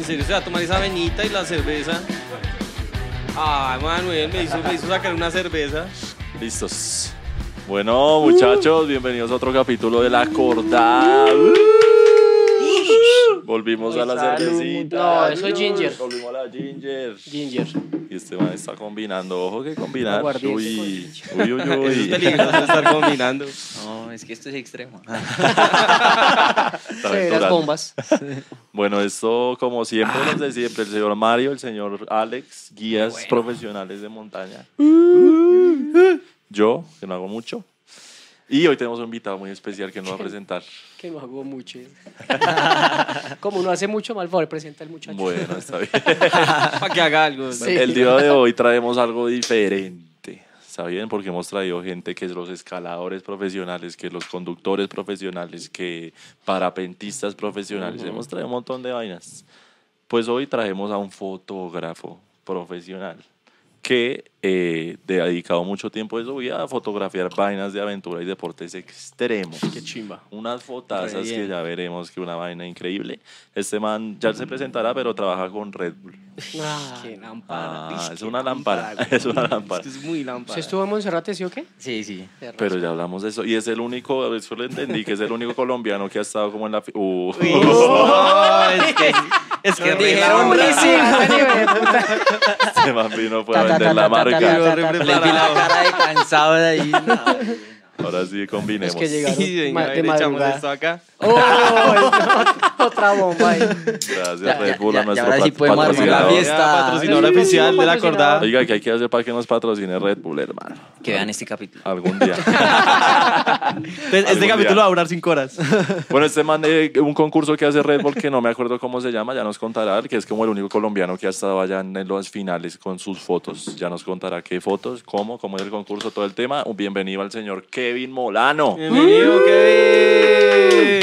¿En serio se va a tomar esa avenita y la cerveza? Ay, Manuel, me hizo, me hizo sacar una cerveza. Listos. Bueno, muchachos, bienvenidos a otro capítulo de La Cordada. Volvimos a la Salud. cervecita. No, eso es ginger. Volvimos a la ginger. Ginger. Y este man está combinando. Ojo que combinar. Uy, uy, uy, Eso es uy. peligroso estar combinando. No, es que esto es extremo. Aventurando. bombas. Bueno, esto como siempre, los de siempre, el señor Mario, el señor Alex, guías profesionales de montaña. Yo, que no hago mucho. Y hoy tenemos un invitado muy especial que nos va a presentar. Que no hago mucho. Como uno hace mucho, mal favor, presenta el muchacho. Bueno, está bien. Para que haga algo. Sí. El día de hoy traemos algo diferente. ¿Está bien? Porque hemos traído gente que es los escaladores profesionales, que los conductores profesionales, que parapentistas profesionales. Hemos traído un montón de vainas. Pues hoy traemos a un fotógrafo profesional que eh, de- ha dedicado mucho tiempo de su vida a fotografiar vainas de aventura y deportes extremos. Qué chimba. Unas fotazas que ya veremos que una vaina increíble. Este man ya se presentará, pero trabaja con Red Bull. Ah, Qué lámpara. Ah, es qué una lámpara, güey. es una lámpara. Es que es muy lámpara. ¿Usted estuvo en Monserrate, sí o qué? Sí, sí. Pero ya hablamos de eso. Y es el único, eso lo entendí, que es el único colombiano que ha estado como en la... Uh. No, es que, es que Dijeron lámpara. Este man vino fue a vender la marca. Le vi la cara de cansado de ahí. Ahora sí, combinemos. Es que llegaron Sí, venga, a de ver, echamos esto acá. Oh, no, otra bomba ahí. Gracias, Ya, Red ya, Bull, a nuestro ya ahora sí pat- podemos armar la patrocinador. fiesta. Ya, patrocinador Sí, oficial de la acordada. Oiga, ¿qué hay que hacer para que nos patrocine Red Bull, hermano? Que vean este capítulo. Algún día. Entonces, este Algún capítulo va a durar cinco horas. Bueno, este man de un concurso que hace Red Bull, que no me acuerdo cómo se llama, ya nos contará, que es como el único colombiano que ha estado allá en las finales con sus fotos. Ya nos contará qué fotos, cómo, cómo es el concurso, todo el tema. Un bienvenido al señor Kevin Molano. Bienvenido, Kevin.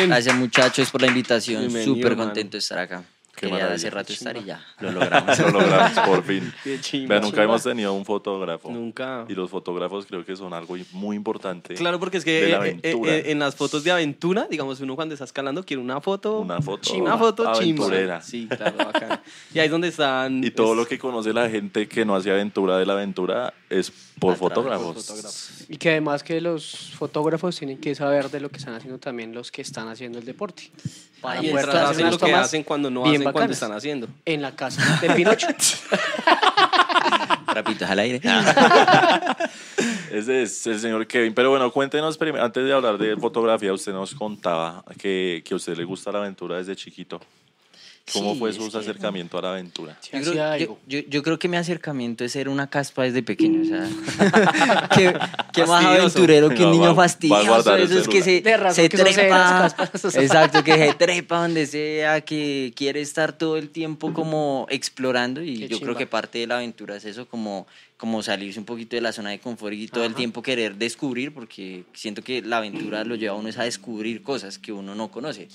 Gracias muchachos por la invitación. Súper contento de estar acá. Qué Quería hace rato estar y ya lo logramos. Lo logramos por fin. Qué chimba. Vea, nunca hemos tenido un fotógrafo. Nunca. Y los fotógrafos creo que son algo muy importante. Claro, porque es que la eh, eh, aventura. eh, en las fotos de aventura, digamos, uno cuando está escalando quiere una foto. Una foto chimba. Una foto chimba. aventurera. Sí, claro, bacán. Y ahí es donde están. Y todo es- lo que conoce la gente que no hace aventura de la aventura es por fotógrafos. fotógrafos. Y que además que los fotógrafos tienen que saber de lo que están haciendo también los que están haciendo el deporte. Para Ahí poder está, hacer hacen lo que hacen cuando no bien hacen cuando bacanas. están haciendo. En la casa de Pinocho. Rapitos al aire. Ese es el señor Kevin. Pero bueno, cuéntenos, antes de hablar de fotografía, usted nos contaba que, que a usted le gusta la aventura desde chiquito. ¿Cómo Sí, fue su que- acercamiento a la aventura? Sí, Yo creo, yo, yo- yo creo que mi acercamiento es ser una caspa desde pequeño. O sea, qué, qué más aventurero que un niño va a fastidioso. el Eso es que se, se que trepa. Exacto, que se trepa donde sea, que quiere estar todo el tiempo como explorando. Y Qué yo creo chimba. que parte de la aventura es eso, como, como salirse un poquito de la zona de confort y todo el Ajá. tiempo querer descubrir, porque siento que la aventura lo lleva a uno es a descubrir cosas que uno no conoce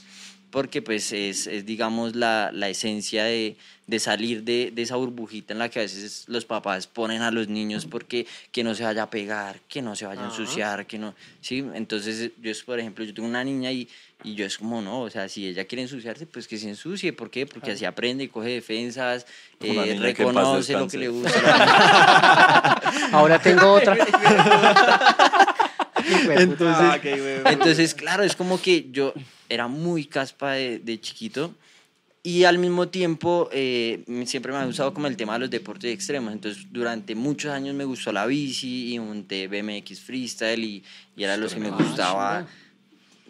porque pues es, es, digamos la, la esencia de, de salir de, de esa burbujita en la que a veces los papás ponen a los niños porque que no se vaya a pegar, que no se vaya a ensuciar, que no, sí, entonces yo es, por ejemplo, yo tengo una niña y, y yo es como, no, o sea, si ella quiere ensuciarse, pues que se ensucie, ¿por qué? Porque así aprende, coge defensas, eh, que reconoce lo que le gusta. Ahora tengo otra. Entonces, Ah, entonces, claro, es como que yo era muy caspa de, de chiquito y al mismo tiempo eh, siempre me ha gustado como el tema de los deportes extremos. Entonces, durante muchos años me gustó la bici y monté BMX freestyle y, y era lo que me Ah, gustaba.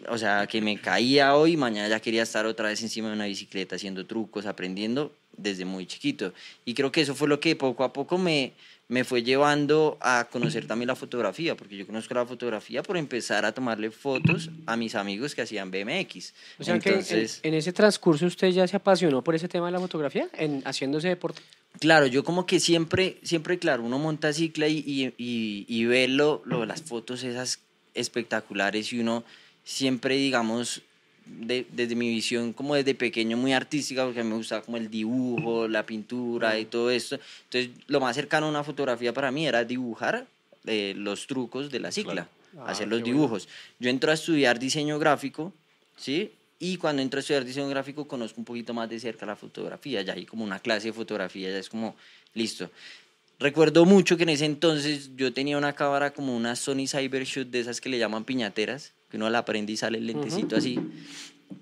O sea, que me caía hoy mañana ya quería estar otra vez encima de una bicicleta haciendo trucos, aprendiendo desde muy chiquito. Y creo que eso fue lo que poco a poco me, me fue llevando a conocer también la fotografía, porque yo conozco la fotografía por empezar a tomarle fotos a mis amigos que hacían BMX. O sea Entonces, que en, en ese transcurso usted ya se apasionó por ese tema de la fotografía, en haciendo ese deporte. Claro, yo como que siempre, siempre, claro, uno monta cicla y, y, y, y ve lo, lo- las fotos esas espectaculares y uno siempre, digamos, de- desde mi visión como desde pequeño muy artística, porque a mí me gustaba como el dibujo, la pintura y todo esto. Entonces, lo más cercano a una fotografía para mí era dibujar eh, los trucos de la cicla, Claro. hacer Ah, los qué bueno. dibujos. Yo entro a estudiar diseño gráfico, ¿sí? Y cuando entro a estudiar diseño gráfico conozco un poquito más de cerca la fotografía, ya hay como una clase de fotografía, ya es como, listo. Recuerdo mucho que en ese entonces yo tenía una cámara como una Sony Cybershoot de esas que le llaman piñateras, que uno la prende y sale el lentecito así.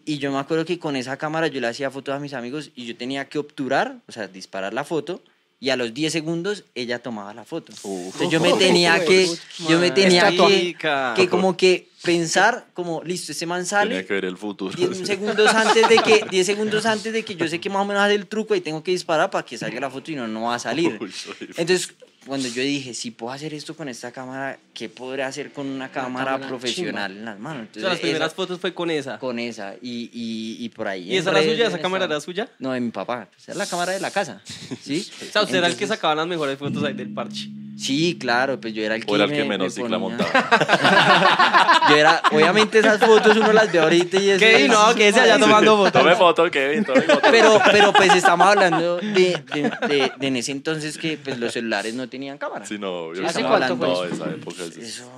Y yo me acuerdo que con esa cámara yo le hacía fotos a mis amigos y yo tenía que obturar, o sea, disparar la foto y a los 10 segundos ella tomaba la foto. Entonces yo me tenía que, yo me tenía que, que como que pensar como, listo, ese man sale, Tenía que ver el futuro. 10 segundos antes de que 10 segundos antes de que yo sé que más o menos hace el truco y tengo que disparar para que salga la foto y no no va a salir. Uy, Entonces, cuando yo dije, si puedo hacer esto con esta cámara, ¿qué podré hacer con una cámara cámara profesional en las manos? O Entonces, sea, las primeras esa- fotos fue con esa. con esa y, y, y por ahí. ¿Y esa era suya? ya ¿Esa cámara estaba. era suya? No, de mi papá. Esa es la cámara de la casa. ¿Sí? O sea, usted era el que Entonces- sacaba las mejores fotos ahí del parche. Sí, claro, pues yo era el que. O era el que me- menos me cicla montaba. Yo era, obviamente esas fotos uno las ve ahorita y eso. Es- No, que ese allá tomando fotos. Tome foto, Kevin, tome foto. Pero, pero pues estamos hablando de, de, de- de en ese entonces que pues, los celulares no tenían cámara. Sí, no, yo ¿Hace estaba cuánto hablando fue de esa época. sí. Eso,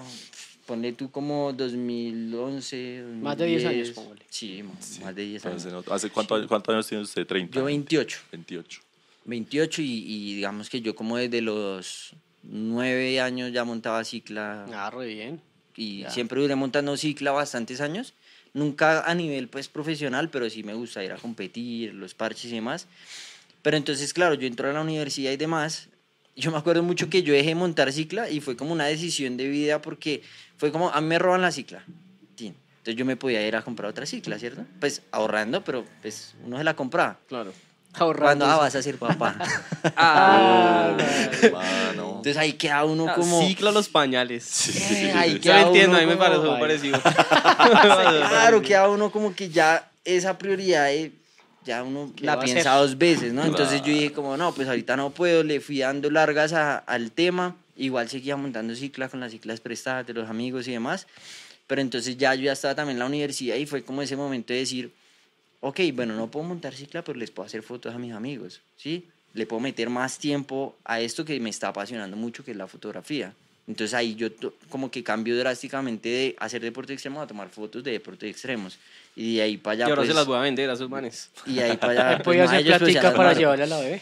ponle tú como 2011. Más de 10 años, 2010. póngale. Sí, más de 10 años. Entonces, ¿no? ¿Hace cuánto- cuántos años tiene usted? 30. Yo 28. 28. 28 y, y digamos que yo como desde los 9 años ya montaba cicla Ah, re bien. y Ya. siempre duré montando cicla bastantes años. Nunca a nivel pues profesional, pero sí me gusta ir a competir, los parches y demás. Pero entonces, claro, yo entré a la universidad y demás. Yo me acuerdo mucho que yo dejé de montar cicla y fue como una decisión de vida porque fue como, a mí me roban la cicla. Entonces yo me podía ir a comprar otra cicla, ¿cierto? Pues ahorrando, pero pues uno se la compraba. Claro. Cuando ah, vas a ser papá. Ah, Hermano. Entonces ahí queda uno como... Cicla los pañales. Eh, ahí Yo queda lo entiendo, a mí me como- parece muy parecido. Claro, queda uno como que ya esa prioridad eh, ya uno ¿Qué la piensa hacer? dos veces, ¿no? Entonces yo dije como, no, pues ahorita no puedo, le fui dando largas a- al tema, igual seguía montando cicla con las ciclas prestadas de los amigos y demás, pero entonces ya yo ya estaba también en la universidad y fue como ese momento de decir, ok, bueno, no puedo montar cicla, pero les puedo hacer fotos a mis amigos, ¿sí? Le puedo meter más tiempo a esto que me está apasionando mucho, que es la fotografía. Entonces ahí yo to- como que cambio drásticamente de hacer deporte extremo a tomar fotos de deporte extremos. Y de ahí para allá... y ahora pues, se las voy a vender a sus manes. Y de ahí para allá... pues, hacer ellos, pues, para llevarle a la bebé.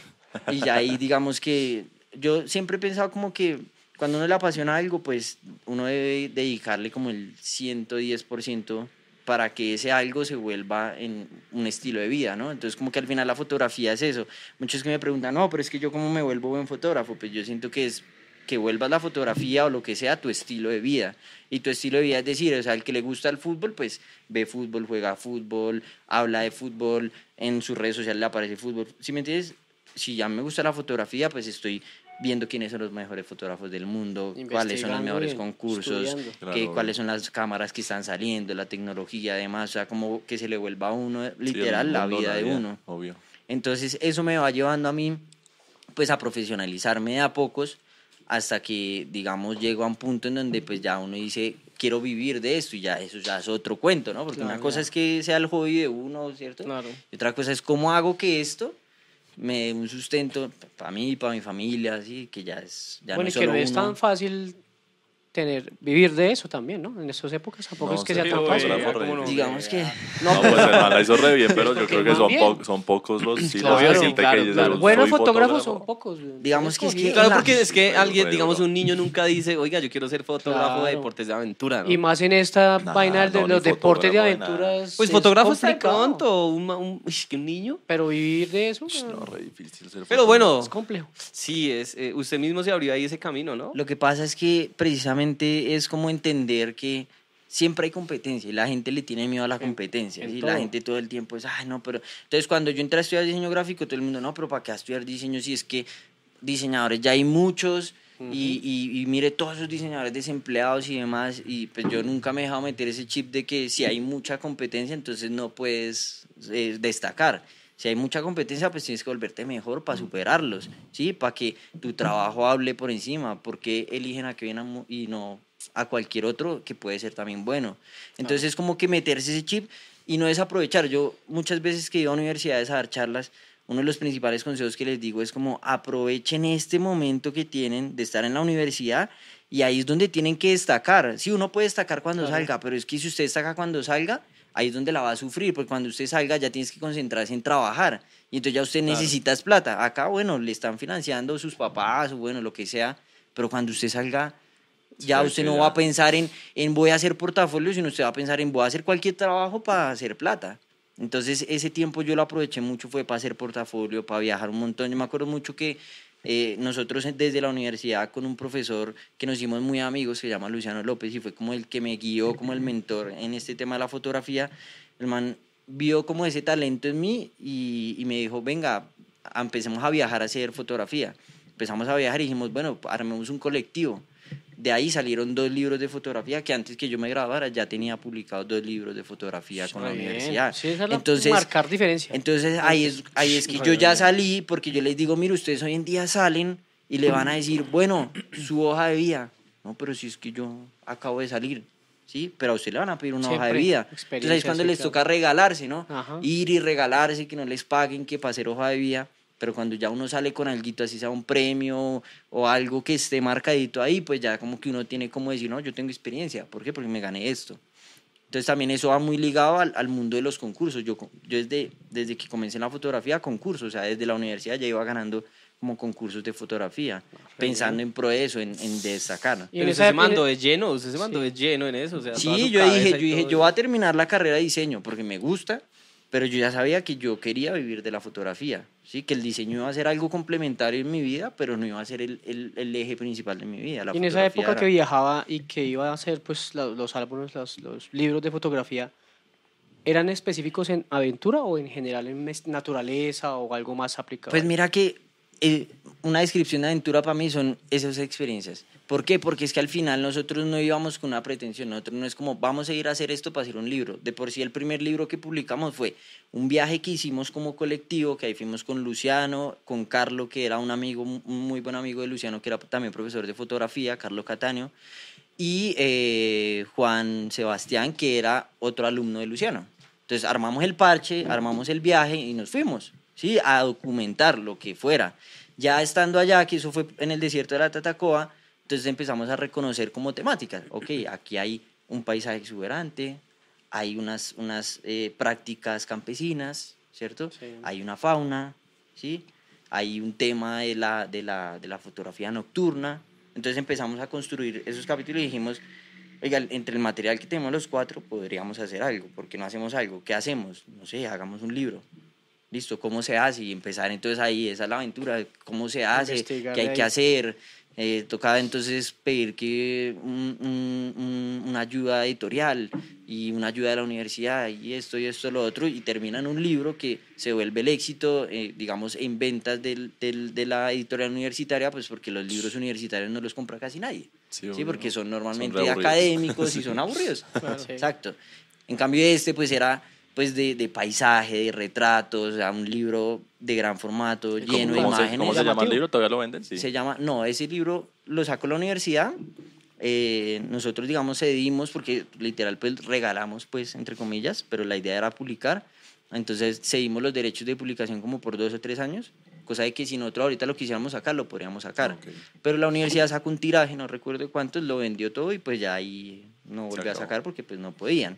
Y ya ahí digamos que yo siempre he pensado como que cuando uno le apasiona algo, pues uno debe dedicarle como el 110% para que ese algo se vuelva en un estilo de vida, ¿no? Entonces como que al final la fotografía es eso. Muchos que me preguntan, no, pero es que yo cómo me vuelvo buen fotógrafo, pues yo siento que es que vuelvas la fotografía o lo que sea tu estilo de vida. Y tu estilo de vida es decir, o sea, el que le gusta el fútbol, pues ve fútbol, juega fútbol, habla de fútbol, en sus redes sociales le aparece fútbol. ¿Sí me entiendes? Si ya me gusta la fotografía, pues estoy viendo quiénes son los mejores fotógrafos del mundo, cuáles son los mejores bien, concursos, qué- Claro. cuáles son las cámaras que están saliendo, la tecnología, además, o sea, como que se le vuelva a uno Sí, literal la vida de uno. Obvio. Entonces eso me va llevando a mí pues a profesionalizarme de a pocos hasta que digamos llego a un punto en donde pues ya uno dice quiero vivir de esto y ya eso ya es otro cuento, ¿no? Porque Claro, una cosa ya. es que sea el hobby de uno, ¿cierto? Claro. Y otra cosa es cómo hago que esto me dé un sustento para mí, para mi familia, así que ya es ya bueno, no y que no es uno. tan fácil tener, vivir de eso también, ¿no? En esas épocas tampoco No, es que sea tan fácil. la ¿cómo no? Digamos que No, pues el man la hizo re bien, pero yo creo que son, po- son pocos los sí, Claro, gente claro, que claro. "Soy Buenos fotógrafos fotógrafo". son pocos. Digamos que es que-. Claro, la- porque es que alguien, digamos, un niño nunca dice, oiga, yo quiero ser fotógrafo de deportes de aventura. ¿no? Y más en esta Nah, vaina de no, los deportes de aventuras. Pues es fotógrafo está pronto, un, ma- un, un niño. Pero vivir de eso No, re difícil ser Pero bueno, es complejo. sí, es, eh, usted mismo se abrió ahí ese camino, ¿no? Lo que pasa es que precisamente es como entender que siempre hay competencia y la gente le tiene miedo a la competencia. en ¿sí? La gente todo el tiempo es, ay, no, pero... Entonces cuando yo entré a estudiar diseño gráfico, todo el mundo, no, pero ¿para qué estudiar diseño si es que diseñadores ya hay muchos? y, y, y mire todos esos diseñadores desempleados y demás, y pues yo nunca me he dejado meter ese chip de que si hay mucha competencia, entonces no puedes eh, destacar. Si hay mucha competencia, pues tienes que volverte mejor para superarlos, ¿sí? Para que tu trabajo hable por encima, porque eligen a Kevin Amo- y no a cualquier otro que puede ser también bueno. Entonces es como que meterse ese chip y no desaprovechar. Yo muchas veces que iba a universidades a dar charlas, uno de los principales consejos que les digo es como aprovechen este momento que tienen de estar en la universidad y ahí es donde tienen que destacar. Sí, uno puede destacar cuando Claro. salga, pero es que si usted destaca cuando salga, ahí es donde la va a sufrir, porque cuando usted salga ya tienes que concentrarse en trabajar. Y entonces ya usted necesita plata. Acá, bueno, le están financiando sus papás o bueno, lo que sea, pero cuando usted salga, ya Sí, usted no ya- va a pensar en, en voy a hacer portafolio, sino usted va a pensar en voy a hacer cualquier trabajo para hacer plata. Entonces ese tiempo yo lo aproveché mucho, fue para hacer portafolio, para viajar un montón. Yo me acuerdo mucho que eh, nosotros desde la universidad con un profesor que nos hicimos muy amigos, se llama Luciano López, y fue como el que me guió, como el mentor en este tema de la fotografía. El man vio como ese talento en mí y, y me dijo, venga, empecemos a viajar a hacer fotografía. Empezamos a viajar y dijimos, bueno, armemos un colectivo. De ahí salieron dos libros de fotografía que antes que yo me graduara ya tenía publicados dos libros de fotografía con la bien. universidad. Sí, esa es la- Entonces, marcar diferencia. entonces ahí es, ahí es que yo ya salí porque yo les digo, mire, ustedes hoy en día salen y le van a decir, bueno, su hoja de vida. No, pero si es que yo acabo de salir, ¿sí? Pero a usted le van a pedir una hoja de Siempre, vida. Entonces ahí es cuando sí, les claro. toca regalarse, ¿no? Ajá. Ir y regalarse, que no les paguen, que para hacer hoja de vida. Pero cuando ya uno sale con algo, así sea un premio o algo que esté marcadito ahí, pues ya como que uno tiene como decir, no, yo tengo experiencia. ¿Por qué? Porque me gané esto. Entonces también eso va muy ligado al, al mundo de los concursos. Yo, yo desde, desde que comencé en la fotografía, concursos, o sea, desde la universidad ya iba ganando como concursos de fotografía, pensando en pro eso, en, en destacar. Y en usted se mandó de lleno, usted se mandó de lleno en eso. O sea, Sí, yo dije, y yo dije, yo voy a terminar la carrera de diseño porque me gusta, pero yo ya sabía que yo quería vivir de la fotografía, sí, que el diseño iba a ser algo complementario en mi vida, pero no iba a ser el, el, el eje principal de mi vida. La Y en esa época era- que viajaba y que iba a hacer pues la- los álbumes, los, los libros de fotografía, ¿eran específicos en aventura o en general en naturaleza o algo más aplicado? Pues mira que eh, una descripción de aventura para mí son esas experiencias. ¿Por qué? Porque es que al final nosotros no íbamos con una pretensión, nosotros no es como vamos a ir a hacer esto para hacer un libro. De por sí el primer libro que publicamos fue un viaje que hicimos como colectivo, que ahí fuimos con Luciano, con Carlo, que era un amigo, un muy buen amigo de Luciano, que era también profesor de fotografía, Carlo Catáneo, y eh, Juan Sebastián, que era otro alumno de Luciano. Entonces armamos el parche, armamos el viaje y nos fuimos, ¿sí? A documentar lo que fuera. Ya estando allá, que eso fue en el desierto de la Tatacoa, entonces empezamos a reconocer como temáticas. Ok, aquí hay un paisaje exuberante, hay unas, unas eh, prácticas campesinas, ¿cierto? Sí. Hay una fauna, ¿sí? Hay un tema de la, de, la, de la fotografía nocturna. Entonces empezamos a construir esos capítulos y dijimos, oiga, entre el material que tenemos los cuatro podríamos hacer algo. ¿Por qué no hacemos algo? ¿Qué hacemos? No sé, hagamos un libro. Listo, ¿cómo se hace? Y empezar entonces ahí, esa es la aventura, cómo se hace, qué hay ahí. que hacer. Eh, tocaba entonces pedir que un- un- un- una ayuda editorial y una ayuda de la universidad y esto y esto, lo otro, y termina en un libro que se vuelve el éxito, eh, digamos, en ventas del, del- de la editorial universitaria, pues porque los libros universitarios no los compra casi nadie. Sí, Sí, porque son normalmente aburridos. académicos y son aburridos. Sí. Exacto. En cambio este pues era pues de, de paisaje, de retratos, o sea, un libro de gran formato, ¿Y cómo- lleno de cómo se- imágenes. ¿Cómo se llama el libro? ¿Todavía lo venden? Sí. Se llama, no, ese libro lo sacó la universidad. eh, nosotros, digamos, cedimos porque literal, pues regalamos, pues, entre comillas, pero la idea era publicar. Entonces, cedimos los derechos de publicación como por dos o tres años, cosa de que si nosotros ahorita lo quisiéramos sacar, lo podríamos sacar. Ok. Pero la universidad sacó un tiraje, no recuerdo cuántos, lo vendió todo y pues ya ahí no volvió a sacar porque pues no podían.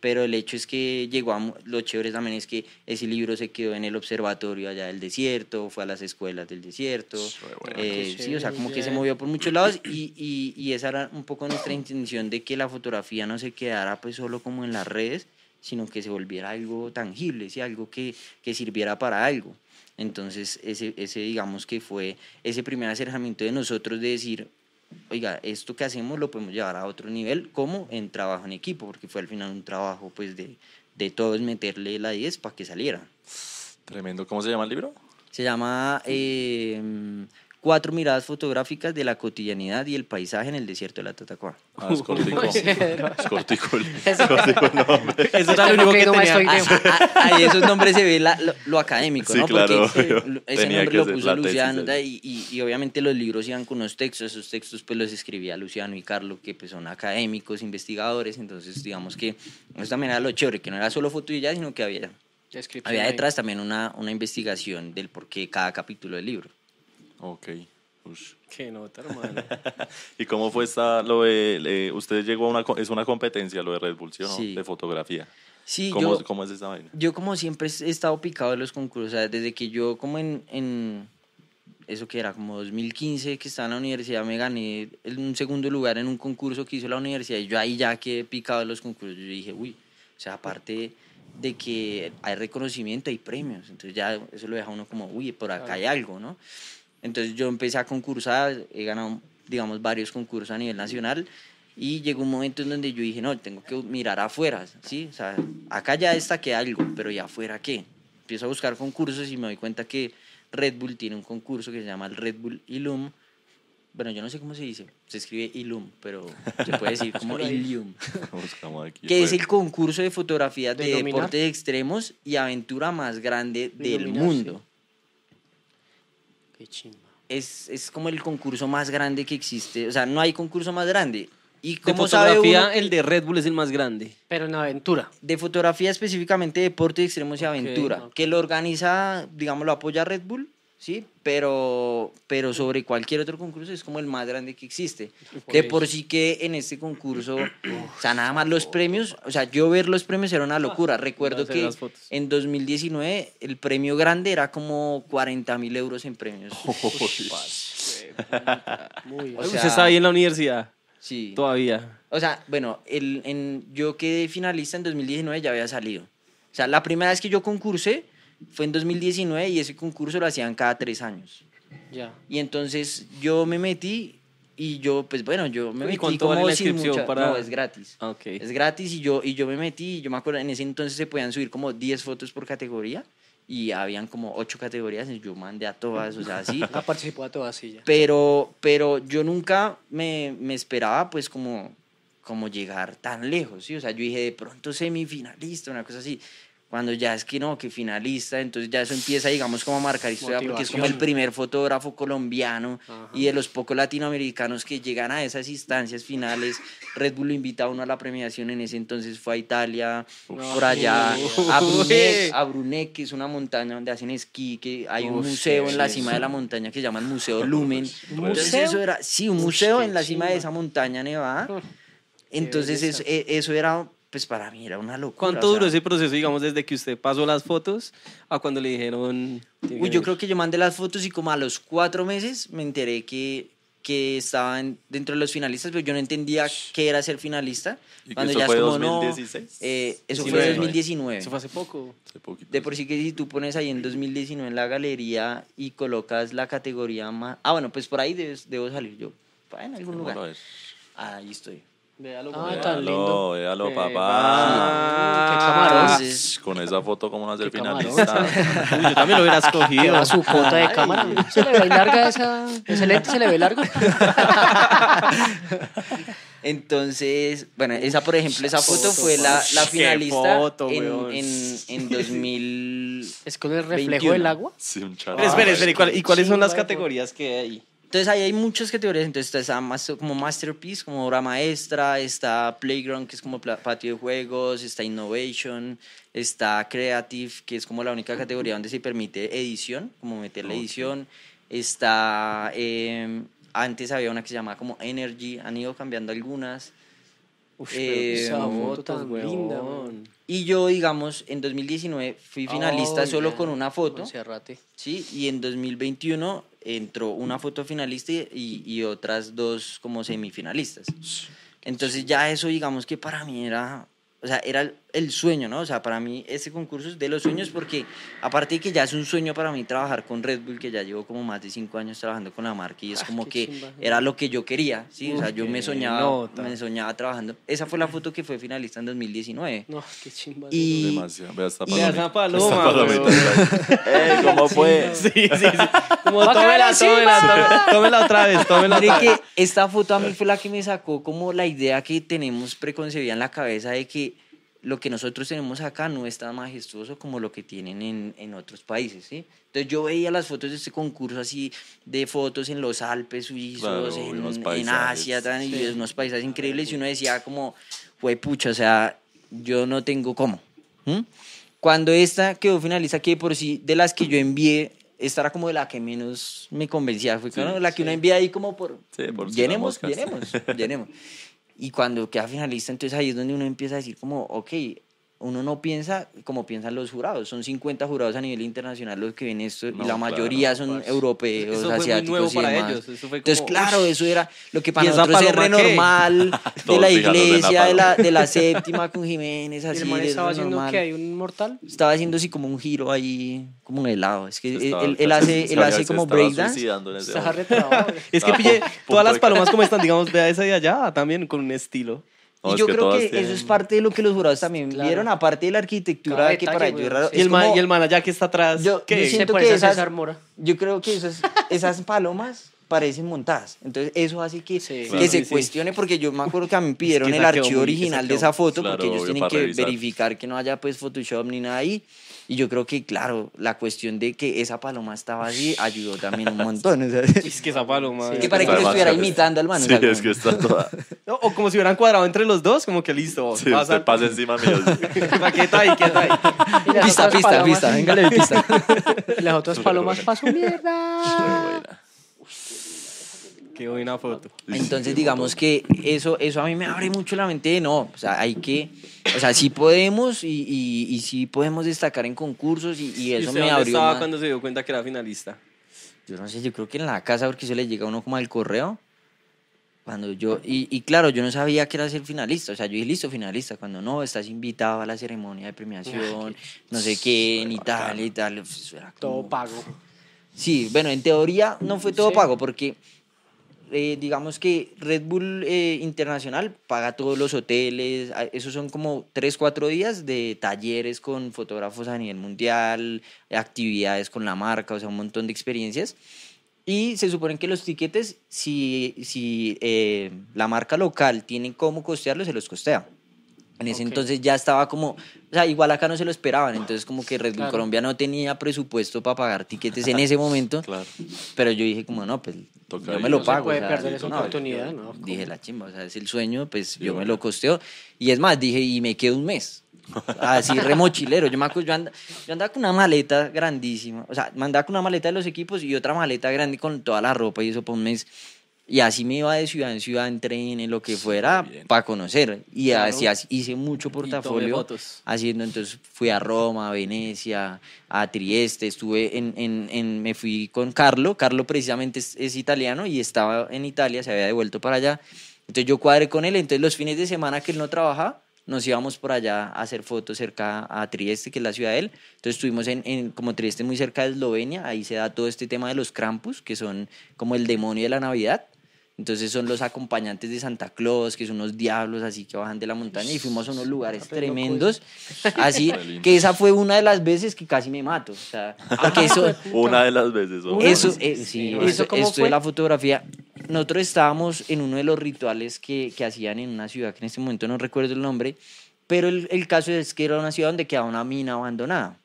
Pero el hecho es que llegó a... Lo chévere también es que ese libro se quedó en el observatorio allá del desierto, fue a las escuelas del desierto. Bueno. eh, sí, o sea, como que se movió por muchos lados y, y, y esa era un poco nuestra intención de que la fotografía no se quedara pues solo como en las redes, sino que se volviera algo tangible, ¿sí? algo que, que sirviera para algo. Entonces, ese, ese digamos que fue ese primer acercamiento de nosotros de decir, oiga, esto que hacemos lo podemos llevar a otro nivel, como en trabajo en equipo, porque fue al final un trabajo pues de, de todos meterle la 10 para que saliera. Tremendo. ¿Cómo se llama el libro? Se llama eh, Cuatro miradas fotográficas de la cotidianidad y el paisaje en el desierto de la Tatacoa. Ah, es cortico. Es cortico. el- es cortico el nombre. Eso era lo único que tenía. estoy Ah, ah, ah, Ahí esos nombres se ve la- lo, lo académico, Sí, ¿no? claro, Porque obvio. ese Tenía nombre lo puso Luciano y, y, y obviamente los libros iban con unos textos, esos textos pues los escribía Luciano y Carlos, que pues son académicos, investigadores, entonces digamos que eso también era lo chévere, que no era solo foto y ya, sino que había, había ahí. detrás también una, una investigación del por qué cada capítulo del libro. Ok. Ush. Qué nota, hermano. ¿Y cómo fue esta, lo de, eh, usted llegó a una, es una competencia lo de Red Bull, ¿sí o no? Sí. De fotografía. Sí, ¿Cómo, yo, ¿Cómo es esa vaina? yo como siempre he estado picado de los concursos, o sea, desde que yo como en, en eso que era como 2015 que estaba en la universidad me gané el- un segundo lugar en un concurso que hizo la universidad y yo ahí ya quedé picado de los concursos, yo dije, uy, o sea, aparte de que hay reconocimiento, hay premios, entonces ya eso lo deja uno como, uy, por acá hay algo, ¿no? Entonces yo empecé a concursar, he ganado, digamos, varios concursos a nivel nacional y llegó un momento en donde yo dije, no, tengo que mirar afuera, ¿sí? O sea, acá ya destaqué algo, pero ¿y afuera qué? Empiezo a buscar concursos y me doy cuenta que Red Bull tiene un concurso que se llama el Red Bull Illum. Bueno, yo no sé cómo se dice, se escribe Illum, pero se puede decir como aquí. que es pues. el concurso de fotografía de ¿Denominar? deportes extremos y aventura más grande del Denominar, mundo. Qué chimba. Es, es como el concurso más grande que existe. O sea, no hay concurso más grande. ¿Y De cómo sabe fotografía, uno que- el de Red Bull es el más grande. Pero en aventura. de fotografía específicamente deportes extremos y aventura, que lo organiza, digamos, lo apoya Red Bull, ¿sí? Pero, pero sobre cualquier otro concurso es como el más grande que existe. De por sí que en este concurso, o sea, nada más los premios, o sea, yo ver los premios era una locura. Recuerdo hacer que en 2019 el premio grande era como 40 mil euros en premios. Muy O Usted sea- está ahí en la universidad Sí. todavía. O sea, bueno, el, en, yo quedé finalista en 2019, ya había salido. O sea, la primera vez que yo concursé fue en 2019 y ese concurso lo hacían cada tres años. Ya. Y entonces yo me metí y yo, pues bueno, yo me ¿Y metí como vale sin mucha- para- No, es gratis. Ah, ok. Es gratis y yo, y yo me metí y yo me acuerdo, en ese entonces se podían subir como 10 fotos por categoría y habían como 8 categorías y yo mandé a todas, o sea, así. Ha participado de todas sí ya. pero, pero yo nunca me, me esperaba pues como, como llegar tan lejos, ¿sí? O sea, yo dije de pronto semifinalista, una cosa así. Cuando ya es que no, que finalista, entonces ya eso empieza, digamos, como a marcar historia, porque es como el primer fotógrafo colombiano Ajá. y de los pocos latinoamericanos que llegan a esas instancias finales. Red Bull lo invita a uno a la premiación, en ese entonces fue a Italia, por allá, a Brunet, a Brunet, que es una montaña donde hacen esquí, que hay un Uf, museo en la cima de la montaña que se llama el Museo Lumen. ¿Un Entonces museo? eso era, sí, un museo qué en la cima de esa montaña nevada. Entonces eso, e- eso era, pues para mí era una locura. ¿Cuánto o duró sea, ese proceso, digamos, desde que usted pasó las fotos a cuando le dijeron... Uy, yo creo que yo mandé las fotos y como a los cuatro meses me enteré que, que estaban dentro de los finalistas, pero yo no entendía qué era ser finalista. ¿Y Cuando eso ya fue es como, no, 2016? eh, eso Sí, fue no, 2019. Eso fue hace poco. Hace poquito. De por sí que si tú pones ahí en 2019 en la galería y colocas la categoría más... Ah, bueno, pues por ahí debes- debo salir yo. Pa- En algún lugar. ver. Ahí estoy. Véalo, Ah, véalo. tan lindo. Véalo, Eh, papá. Qué camarón. Con esa foto, ¿cómo no camarón. finalista? Uy, yo también lo hubiera escogido. Lleva su cuota de cámara. ¿Se le ve larga esa? ¿Ese lente se le ve largo? Entonces, bueno, esa por ejemplo, esa foto foto, fue la, la finalista foto, en, en, en 2000. ¿Es con el reflejo 21. del agua? Sí, un chaval. Pero espere, espere, ¿y cuál- ¿y cuáles son las categorías que hay? Entonces ahí hay muchas categorías, entonces está esa como Masterpiece, como obra maestra, está Playground, que es como patio de juegos, está Innovation, está Creative, que es como la única categoría donde se permite edición, como meter la edición, está, eh, antes había una que se llamaba como Energy, han ido cambiando algunas, Uf, Eh, pero esa no, foto tan linda. Y yo digamos en 2019 fui finalista Oh, solo con una foto, Monserrate. ¿sí? Y en 2021 entró una foto finalista y, y otras dos como semifinalistas. Entonces ya eso digamos que para mí era, o sea, era el- sueño, ¿no? O sea, para mí ese concurso es de los sueños porque aparte de que ya es un sueño para mí trabajar con Red Bull, que ya llevo como más de cinco años trabajando con la marca y es Ah, como que chimba. era lo que yo quería, ¿sí? O sea, yo me soñaba, nota. me soñaba trabajando. Esa fue la foto que fue finalista en 2019. No, qué chimba. Y- Demasiado. Vea esta y- palomita. Esa paloma. Ey, ¿Cómo fue? Sí, sí, sí. Como ¡Va a caer tómela, tómela, tómela, tómela otra vez, tómela Mire otra que vez. esta foto a mí fue la que me sacó como la idea que tenemos preconcebida en la cabeza de que lo que nosotros tenemos acá no es tan majestuoso como lo que tienen en, en otros países, ¿sí? Entonces yo veía las fotos de este concurso así, de fotos en los Alpes suizos, Claro, en, unos en paisajes. Asia, tan, y unos paisajes increíbles, y uno decía como, fue pucha, o sea, yo no tengo cómo. ¿Mm? Cuando esta quedó finalista, que por sí, de las que yo envié, esta era como de la que menos me convencía, fue Sí, la que uno envía ahí como por, Sí, por llenemos, llenemos, llenemos. Y cuando queda finalista, entonces ahí es donde uno empieza a decir como, ok, uno no piensa como piensan los jurados. Son 50 jurados a nivel internacional los que ven esto y No, la claro, mayoría son parce. europeos, Eso fue muy asiáticos nuevo y para demás. ellos, eso fue Entonces, como, claro, ush. eso era lo que para ¿Y nosotros es re normal de la iglesia, de la, de la séptima con Jiménez, Y así. el man de estaba haciendo normal. que hay un mortal. Estaba haciendo así como un giro ahí, como un helado. Es que él, Estaba- él- él hace, él hace como estaba breakdance. Es que pille, todas las palomas como están, digamos, vea esa de allá también con un estilo. No, y es yo que creo que tienen- eso es parte de lo que los jurados también Claro. vieron, aparte de la arquitectura Cada que detalle, para ellos es raro. Y Es el, man, como- y el man allá que está atrás, Yo- ¿qué? yo siento que esas- César Mora. Yo creo que esas, esas palomas parecen montadas. Entonces, eso hace que, Sí. que Claro, se sí, sí. cuestione, porque yo me acuerdo que a mí me pidieron que el archivo original de esa foto, claro, porque ellos tienen que revisar. verificar que no haya pues Photoshop ni nada ahí. Y yo creo que, claro, la cuestión de que esa paloma estaba así ayudó también un montón. o sea, Es que esa paloma. Sí. que para que lo estuviera imitando al man. o Sí, sea, como- es que está toda. No, o como si hubieran cuadrado entre los dos, como que listo. Sí, pasa- usted pasa encima mío. Pa' quieta ahí, quieta ahí. Pista, pista, palomas- pista, véngale pista. Y las otras palomas pasó mierda. Qué buena foto. Entonces, digamos que eso, eso a mí me abre mucho la mente de no, o sea, hay que, o sea, sí podemos y, y, y sí podemos destacar en concursos y, y ¿Y eso usted me dónde abrió estaba más. cuando se dio cuenta que era finalista? Yo no sé, yo creo que en la casa, porque eso le llega a uno como al correo. Cuando yo, y, y claro, yo no sabía que era ser finalista, o sea, yo dije, listo, finalista, cuando no, estás invitado a la ceremonia de premiación, no sé qué, en Italia y tal. pues, como- Todo pago. Sí, bueno, en teoría no fue todo Sí. pago porque eh, digamos que Red Bull eh, Internacional paga todos los hoteles, esos son como 3, 4 días de talleres con fotógrafos a nivel mundial, actividades con la marca, o sea, un montón de experiencias. Y se supone que los tiquetes, si, si eh, la marca local tiene cómo costearlos, se los costea. En ese Ok. entonces ya estaba como, o sea, igual acá no se lo esperaban, entonces como que Red Bull Claro. Colombia no tenía presupuesto para pagar tiquetes en ese momento, Claro. pero yo dije como, no, pues Toca yo me lo No se pago. puede o sea, perder esa oportunidad, ¿no? Dije la chimba, o sea, es el sueño, pues Sí, yo me bueno. lo costeo. Y es más, dije, y me quedo un mes. Así remochilero. Yo me acuerdo, yo, anda- yo andaba con una maleta grandísima. O sea, me andaba con una maleta de los equipos y otra maleta grande con toda la ropa y eso por un mes. Y así me iba de ciudad en ciudad, en tren, en lo que fuera, bien. para conocer. Y Claro. así, así hice mucho portafolio haciendo. Entonces fui a Roma, a Venecia, a Trieste. Estuve en, en, en- me fui con Carlo. Carlo precisamente es, es italiano y estaba en Italia, se había devuelto para allá. Entonces yo cuadré con él. Entonces los fines de semana que él no trabajaba, nos íbamos por allá a hacer fotos cerca a Trieste, que es la ciudad de él. Entonces estuvimos en, en como Trieste muy cerca de Eslovenia, ahí se da todo este tema de los Krampus, que son como el demonio de la Navidad. Entonces son los acompañantes de Santa Claus, que son unos diablos así que bajan de la montaña y fuimos a unos lugares tremendos. Así Re lindo. que esa fue una de las veces que casi me mato. O sea, porque eso, Una de las veces. ¿o? eso, eh, sí, ¿Y eso, eso cómo esto fue? de la fotografía. Nosotros estábamos en uno de los rituales que, que hacían en una ciudad que en este momento no recuerdo el nombre, pero el, el caso es que era una ciudad donde quedaba una mina abandonada.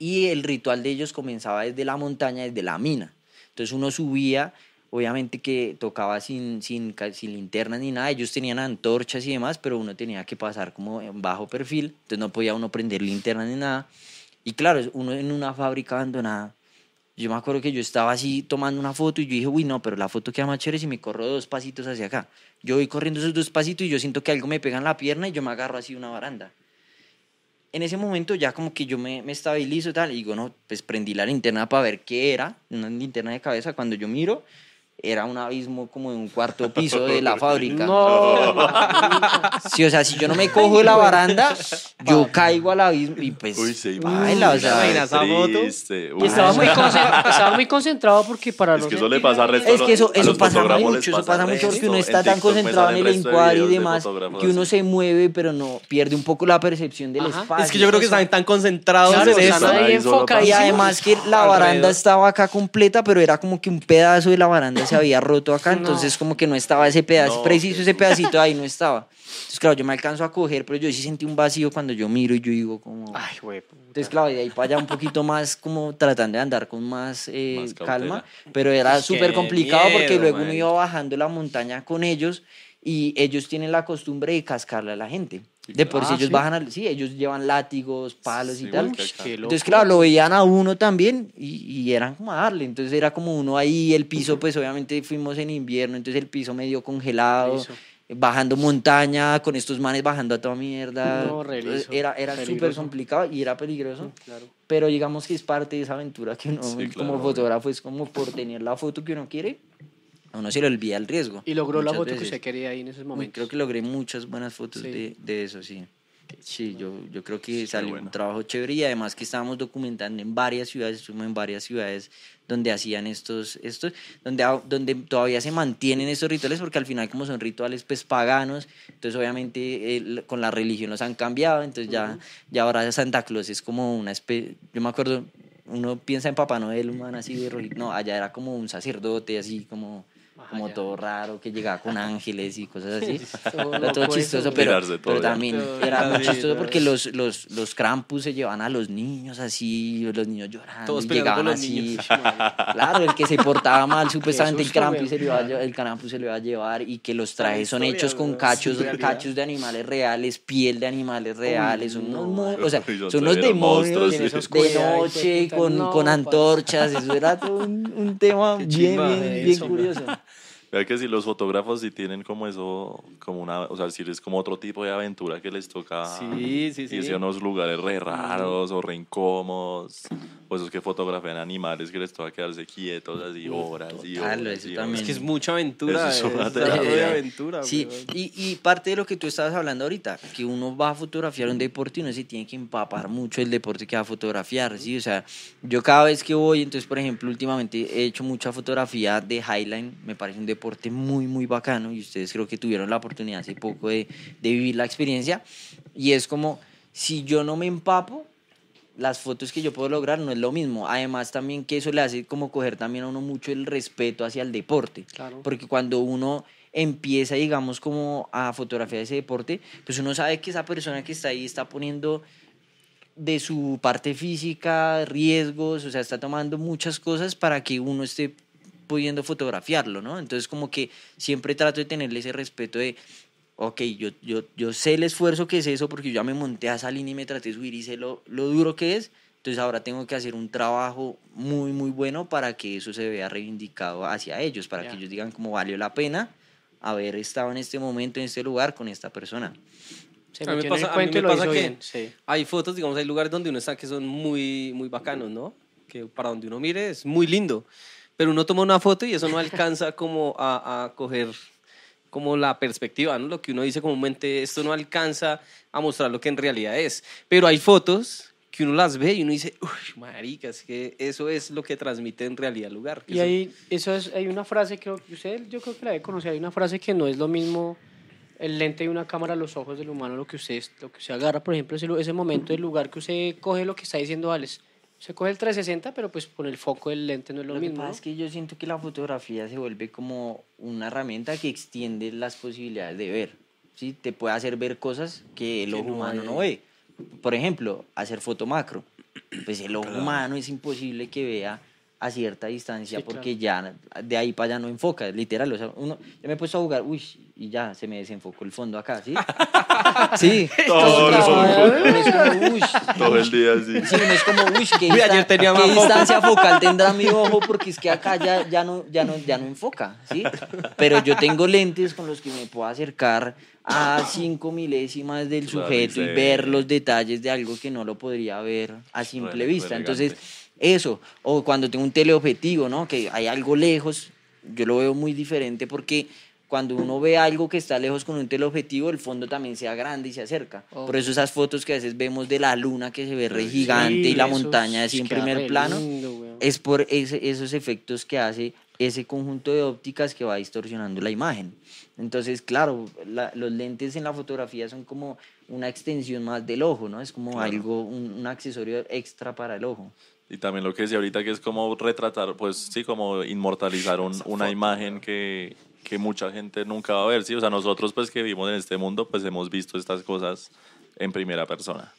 Y el ritual de ellos comenzaba desde la montaña, desde la mina. Entonces uno subía, obviamente que tocaba sin, sin, sin linternas ni nada, ellos tenían antorchas y demás, pero uno tenía que pasar como en bajo perfil, entonces no podía uno prender linternas ni nada. Y claro, uno en una fábrica abandonada, yo me acuerdo que yo estaba así tomando una foto y yo dije, uy, no, pero la foto queda más chévere si me corro dos pasitos hacia acá. Yo voy corriendo esos dos pasitos y yo siento que algo me pega en la pierna y yo me agarro así una baranda. En ese momento ya como que yo me, me estabilizo tal, y digo, no, pues prendí la linterna para ver qué era, una linterna de cabeza, cuando yo miro, era un abismo como de un cuarto piso de la fábrica. No, Sí, o sea, si yo no me cojo de la baranda, yo caigo al abismo y pues Uy, se baila, o sea. Y estaba muy, estaba muy concentrado porque para Es no que eso le pasa al resto Es que eso, a eso los pasa mucho, eso pasa mucho porque uno está tan concentrado en el encuadre y demás que uno se mueve, pero no pierde un poco la percepción del Ajá. espacio. Es que yo creo que están tan concentrados Claro, en eso. Y además que la baranda estaba acá completa, pero era como que un pedazo de la baranda se había roto acá, No. entonces como que no estaba ese pedazo, No, preciso ese pedacito ahí no estaba. Entonces claro, yo me alcanzo a coger, pero yo sí sentí un vacío cuando yo miro y yo digo como... Ay, güey. Entonces, claro, de ahí para allá un poquito más como tratando de andar con más, eh, Más calma, pero era súper complicado porque luego uno man. iba bajando la montaña con ellos y ellos tienen la costumbre de cascarle a la gente. De por si Ah, ellos ¿sí? bajan, al- sí, ellos llevan látigos, palos Sí, y tal. Entonces, claro, lo veían a uno también y, y eran como a darle. Entonces, era como uno ahí, el piso, pues obviamente fuimos en invierno, entonces el piso medio congelado. Liso. bajando montaña, con estos manes bajando a toda mierda. No, re Entonces, liso, era era súper complicado y era peligroso. Claro. Pero digamos que es parte de esa aventura que uno, Sí, como claro. fotógrafo, es como por tener la foto que uno quiere, a uno se le olvida el riesgo. Y logró la foto que veces. usted quería ahí en esos Uy, momentos. creo que logré muchas buenas fotos Sí. de, de eso, sí. Sí, yo, yo creo que salió bueno. un trabajo chévere y además que estábamos documentando en varias ciudades, estuvimos en varias ciudades donde hacían estos, estos donde, a- donde todavía se mantienen estos rituales porque al final como son rituales pues paganos, entonces obviamente el- con la religión los han cambiado, entonces ya, ya ahora Santa Claus es como una especie, yo me acuerdo, uno piensa en Papá Noel, un man así de roli- no, allá era como un sacerdote así como... Como ya. todo raro, que llegaba con ángeles y cosas así. Todo Era todo chistoso, pero, todo también Todo era muy chistoso porque los, los, los Krampus se llevan a los niños así, los niños llorando, Todos y peleando llegaban los así. niños. Claro, el que se portaba mal, supuestamente el Krampus, se lo iba a, el Krampus se lo iba a llevar y que los trajes son hechos con cachos, cachos de animales reales, piel de animales reales, son unos, Uy, o sea, son unos demonios de noche con, no, con antorchas, eso era todo un, un tema bien, bien, bien curioso. Vea que si los fotógrafos sí tienen como eso, como una, o sea, si es como otro tipo de aventura que les toca Sí, sí, sí. irse a unos lugares re raros o re incómodos, o esos que fotografían animales que les toca quedarse quietos así horas y Total, horas eso y también. Es que es mucha aventura. Eso es una es de aventura. Sí, y, y parte de lo que tú estabas hablando ahorita, que uno va a fotografiar un deporte y uno se tiene que empapar mucho el deporte que va a fotografiar, ¿sí? O sea, yo cada vez que voy, entonces, por ejemplo, últimamente he hecho mucha fotografía de Highline, me parece un deporte muy, muy bacano y ustedes creo que tuvieron la oportunidad hace poco de, de vivir la experiencia y es como, si yo no me empapo, las fotos que yo puedo lograr no es lo mismo. Además también que eso le hace como coger también a uno mucho el respeto hacia el deporte. Claro. Porque cuando uno empieza, digamos, como a fotografiar ese deporte, pues uno sabe que esa persona que está ahí está poniendo de su parte física, riesgos, o sea, está tomando muchas cosas para que uno esté pudiendo fotografiarlo, ¿no? Entonces como que siempre trato de tenerle ese respeto de, ok, yo, yo, yo sé el esfuerzo que es eso porque yo ya me monté a esa línea y me traté de subir y sé lo, lo duro que es, entonces ahora tengo que hacer un trabajo muy, muy bueno para que eso se vea reivindicado hacia ellos, para Ya. que ellos digan como valió la pena haber estado en este momento, en este lugar con esta persona. Se A mí me pasa- a mí me pasa que- bien. Sí. Hay fotos, digamos, hay lugares donde uno está que son muy, muy bacanos, ¿no? Que para donde uno mire es muy lindo. Pero uno toma una foto y eso no alcanza como a, a coger como la perspectiva, ¿no? Lo que uno dice comúnmente, esto no alcanza a mostrar lo que en realidad es. Pero hay fotos que uno las ve y uno dice, uy, marica, es que eso es lo que transmite en realidad el lugar. Y hay, eso es, hay una frase, que usted, yo creo que la debe conocer, hay una frase que no es lo mismo el lente de una cámara los ojos del humano, lo que usted, lo que usted agarra, por ejemplo, ese, ese momento, el lugar que usted coge lo que está diciendo Alex. Se coge el 360, pero pues con el foco del lente no es lo, Lo que mismo. pasa ¿no? es que yo siento que la fotografía se vuelve como una herramienta que extiende las posibilidades de ver. ¿sí? Te puede hacer ver cosas que el Que ojo no humano hay. no ve. Por ejemplo, hacer foto macro. Pues el ojo humano es imposible que vea a cierta distancia Sí, porque ya de ahí para allá no enfoca, literal. O sea, uno, yo me he puesto a jugar, uy, y ya se me desenfocó el fondo acá, ¿sí? sí. Todo Todo el día así. Sí, uno es como, uy, ¿qué, Uy, ayer tenía qué más foco". distancia focal tendrá mi ojo? Porque es que acá ya, ya, no, ya, no, ya no enfoca, ¿sí? Pero yo tengo lentes con los que me puedo acercar a cinco milésimas del Claro, sujeto y sí. ver los detalles de algo que no lo podría ver a simple vista. Entonces. Eso, o cuando tengo un teleobjetivo, ¿no? Que hay algo lejos, yo lo veo muy diferente porque cuando uno ve algo que está lejos con un teleobjetivo, el fondo también sea grande y se acerca. Oh. Por eso esas fotos que a veces vemos de la luna que se ve re gigante y la montaña así en primer plano, lindo, es por ese- esos efectos que hace ese conjunto de ópticas que va distorsionando la imagen. Entonces, claro, la- los lentes en la fotografía son como una extensión más del ojo, ¿no? Es como Claro. algo, un, un accesorio extra para el ojo. Y también lo que decía ahorita que es como retratar, pues sí, como inmortalizar un- una imagen que, que mucha gente nunca va a ver, sí. O sea, nosotros pues que vivimos en este mundo, pues hemos visto estas cosas en primera persona.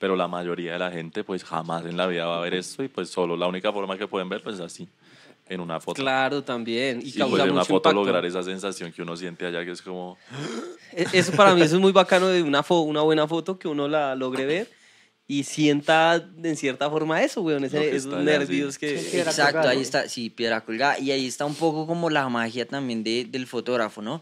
Pero la mayoría de la gente pues jamás en la vida va a ver esto y pues solo la única forma que pueden ver pues es así, en una foto. Claro, también. Y Y causa pues en una foto impacto. lograr esa sensación que uno siente allá que es como... E- Eso para mí eso es muy bacano de una, una buena foto que uno la logre ver y sienta en cierta forma eso, weón, ese- que esos nervios sí. que... Sí, piedra Exacto, colgada, ahí está, sí, piedra colgada. Y ahí está un poco como la magia también de, del fotógrafo, ¿no?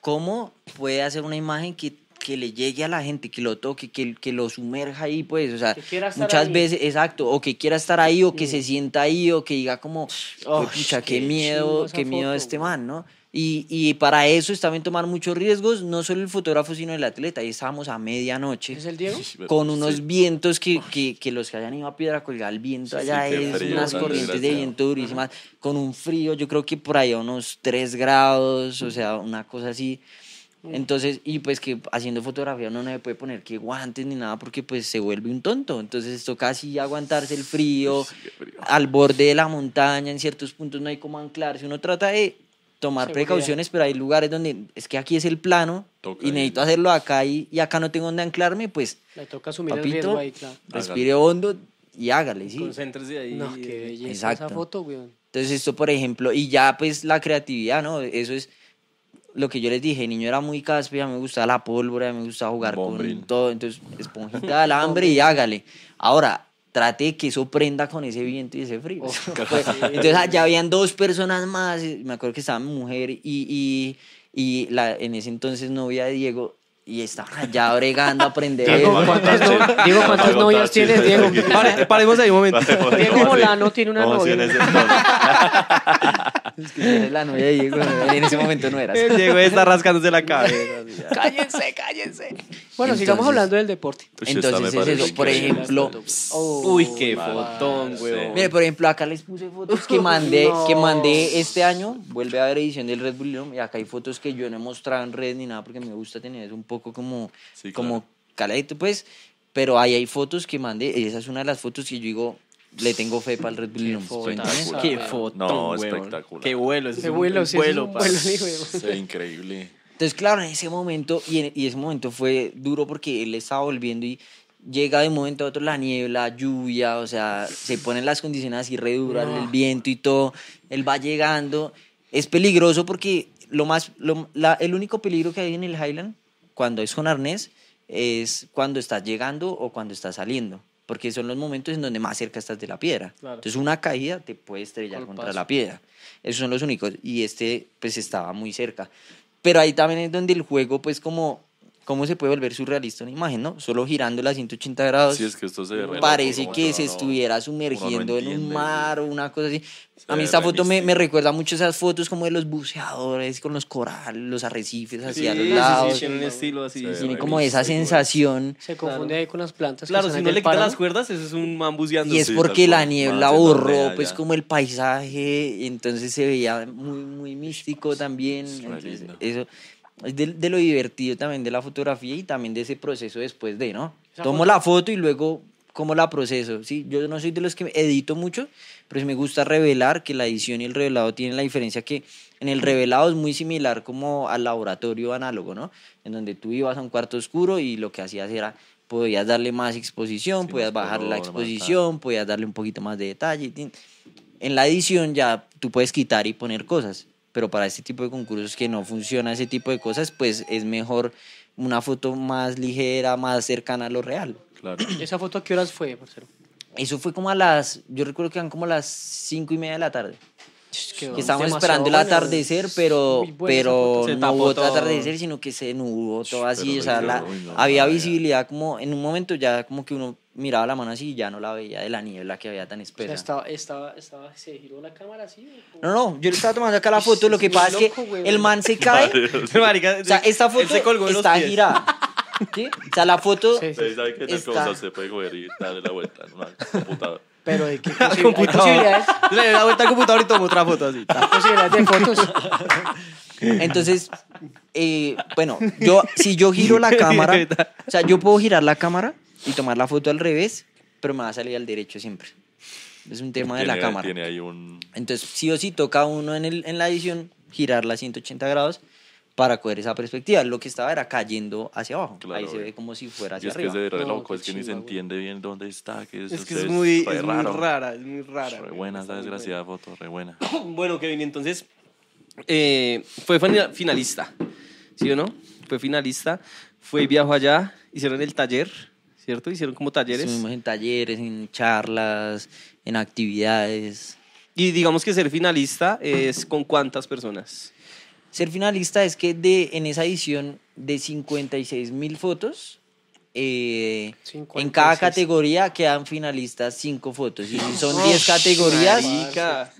cómo puede hacer una imagen que, que le llegue a la gente, que lo toque, que, que lo sumerja ahí, pues, o sea, muchas ahí. veces, exacto, o que quiera estar ahí, o que se sienta ahí, o que diga como, Oh, pucha, qué qué miedo, qué miedo foto, este man, ¿no? Y, y para eso es también tomar muchos riesgos, no solo el fotógrafo, sino el atleta. Ahí estábamos a medianoche ¿Es el Diego? con unos vientos que, que, que los que hayan ido a Piedra colgar el viento Sí, allá sí, es frío, unas corrientes de viento durísimas, con un frío, yo creo que por ahí a unos 3 grados, o sea, una cosa así. Entonces, y pues que haciendo fotografía uno no le puede poner que guantes ni nada porque pues se vuelve un tonto. Entonces toca así aguantarse el frío, al borde de la montaña, en ciertos puntos no hay como anclarse. Uno trata de tomar Seguridad. precauciones, pero hay lugares donde es que aquí es el plano Toca y necesito hacerlo acá y, y acá no tengo donde anclarme, pues Le toca asumir el Papito, riesgo ahí, claro. respire hondo y hágale, ¿sí? Concéntrese ahí. No, qué belleza Exacto. esa foto, weón. Entonces esto, por ejemplo, y ya pues la creatividad, ¿no? Eso es lo que yo les dije, niño era muy caspe, ya me gustaba la pólvora, me gustaba jugar Bombrín. con todo, entonces esponjita de alambre y hágale. Ahora, trate de que eso prenda con ese viento y ese frío. Pues, entonces ya habían dos personas más, me acuerdo que estaba mi mujer y, y, y la, en ese entonces novia de Diego, y estaba allá bregando a aprender. Diego, ¿cuántas, no- Diego, ¿cuántas novias tienes, Diego? Pare- paremos ahí un momento. Diego Molano tiene una ¿Cómo así novia. Es que eres la novia de Diego, ¿no? en ese momento no eras. Diego está rascándose la cabeza. Cállense, cállense. Bueno, Entonces- sigamos hablando del deporte. Uy, esta Entonces es eso, por ejemplo, Uy, qué fotón, weón. Mire, por ejemplo, acá les puse fotos que mandé, No. que mandé este año. Vuelve a haber edición del Red Bull León, y acá hay fotos que yo no he mostrado en red ni nada porque me gusta tener eso un poco como, Sí, como claro. caladito, pues. Pero ahí hay fotos que mandé, y esa es una de las fotos que yo digo, le tengo fe para el Red Bull. Qué fotón, No, espectacular. Qué vuelo. Qué vuelo, sí, ese es vuelo, un vuelo, Sí, increíble. Entonces, claro, en ese momento, y, en- y ese momento fue duro porque él estaba volviendo y llega de un momento a otro la niebla, lluvia, o sea, se ponen las condiciones así re duras, el viento y todo, él va llegando, es peligroso porque lo más, lo- la- el único peligro que hay en el Highland, cuando es con arnés, es cuando estás llegando o cuando estás saliendo. Porque son los momentos en donde más cerca estás de la piedra. Claro. Entonces una caída te puede estrellar contra la piedra. Esos son los únicos. Y este pues estaba muy cerca. Pero ahí también es donde el juego pues como... ¿Cómo se puede volver surrealista una imagen, no? Solo girándola a 180 grados. Sí, es que esto se ve Parece que uno se no- estuviera sumergiendo no en un entiende. mar o una cosa así. A mí esta foto me, me recuerda mucho esas fotos como de los buceadores con los corales, los arrecifes Sí, hacia sí, los sí, lados. tiene un estilo así. Sí, Tiene como esa sensación. Se confunde ahí con las plantas. que Claro, están si el le quita páramo. las cuerdas, eso es un man buceando. Y es Sí, porque la niebla borró pues como el paisaje, entonces se veía muy, muy místico también. Entonces, eso es de, de lo divertido también de la fotografía y también de ese proceso después de, ¿no? Esa Tomo foto- la foto y luego cómo la proceso, ¿sí? Yo no soy de los que edito mucho, pero sí me gusta revelar que la edición y el revelado tienen la diferencia que en el revelado es muy similar como al laboratorio análogo, ¿no? En donde tú ibas a un cuarto oscuro y lo que hacías era podías darle más exposición, Sí, podías bajar la más exposición, podías darle un poquito más de detalle. En la edición ya tú puedes quitar y poner cosas, pero para este tipo de concursos que no funciona ese tipo de cosas, pues es mejor una foto más ligera, más cercana a lo real. Claro. ¿Esa foto a qué horas fue, parcero? Eso fue como a las, yo recuerdo que eran como las cinco y media de la tarde. Que estábamos esperando el atardecer, pero, pero no hubo otro todo. atardecer, sino que se nubló todo así. pero O sea, se la- no, había visibilidad como en un momento ya como que uno miraba la mano así y ya no la veía de la niebla que había tan O sea, espesa. estaba, estaba, estaba, se giró la cámara así. o- No, no, yo le estaba tomando acá la foto, lo que pasa es que el man se cae, Marica, o sea, esta foto está girada. ¿sí? O sea, la foto Sí, sí. Está- se puede coger y darle la vuelta en una computadora. Pero de qué Al posi- hay computador. posibilidades, Le da la vuelta al computador y toma otra foto así. hay posibilidades de fotos. Entonces, eh, bueno, yo, si yo giro la cámara, o sea, yo puedo girar la cámara y tomar la foto al revés, pero me va a salir al derecho siempre. Es un tema de la cámara. Tiene ahí un... Entonces, sí o sí toca uno en, el, en la edición girarla a 180 grados para coger esa perspectiva. Lo que estaba era cayendo hacia abajo. Claro, Ahí se ve como si fuera Y hacia es que arriba. es de re No, loco, qué es que ni se entiende bien dónde está, que Es que eso es muy, es muy rara, es muy rara. Re buena esa desgraciada foto, re buena. Bueno, Kevin, entonces eh, fue fina- finalista, ¿sí o no? Fue finalista, fue y viajó allá, hicieron el taller, ¿cierto? Hicieron como talleres. Estuvimos en talleres, en charlas, en actividades. Y digamos que ser finalista es con cuántas personas. Ser finalista es que de, en esa edición de 56 mil fotos, eh, en 56. cada categoría quedan finalistas 5 fotos. Y si son 10 categorías, Marica.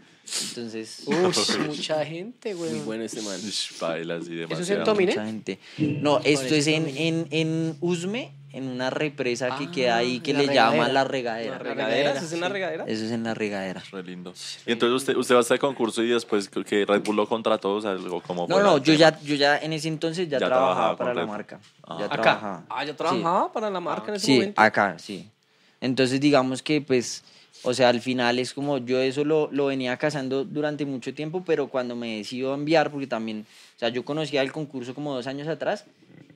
entonces... Uy, mucha gente, güey. Muy bueno este man. Bailas y demasiado. ¿Eso es en Tomine? Mucha gente. No, esto es en, en, en Usme, en una represa que Ah, queda ahí que la le regadera. la regadera. ¿La La regadera? ¿Eso es una sí. regadera? Eso es en la regadera. Re lindo. Y entonces usted, usted va a este concurso y después que Red Bull lo contrató, o sea, algo como No, no, yo ya, yo ya en ese entonces ya, Ya trabajaba trabajaba para la marca. Ah. Ya Acá. trabajaba. Ah, yo trabajaba para la marca en ese Sí, momento. acá, sí. Entonces digamos que pues, o sea, al final es como yo eso lo, lo venía cazando durante mucho tiempo, pero cuando me decido enviar, porque también, o sea, yo conocía el concurso como dos años atrás,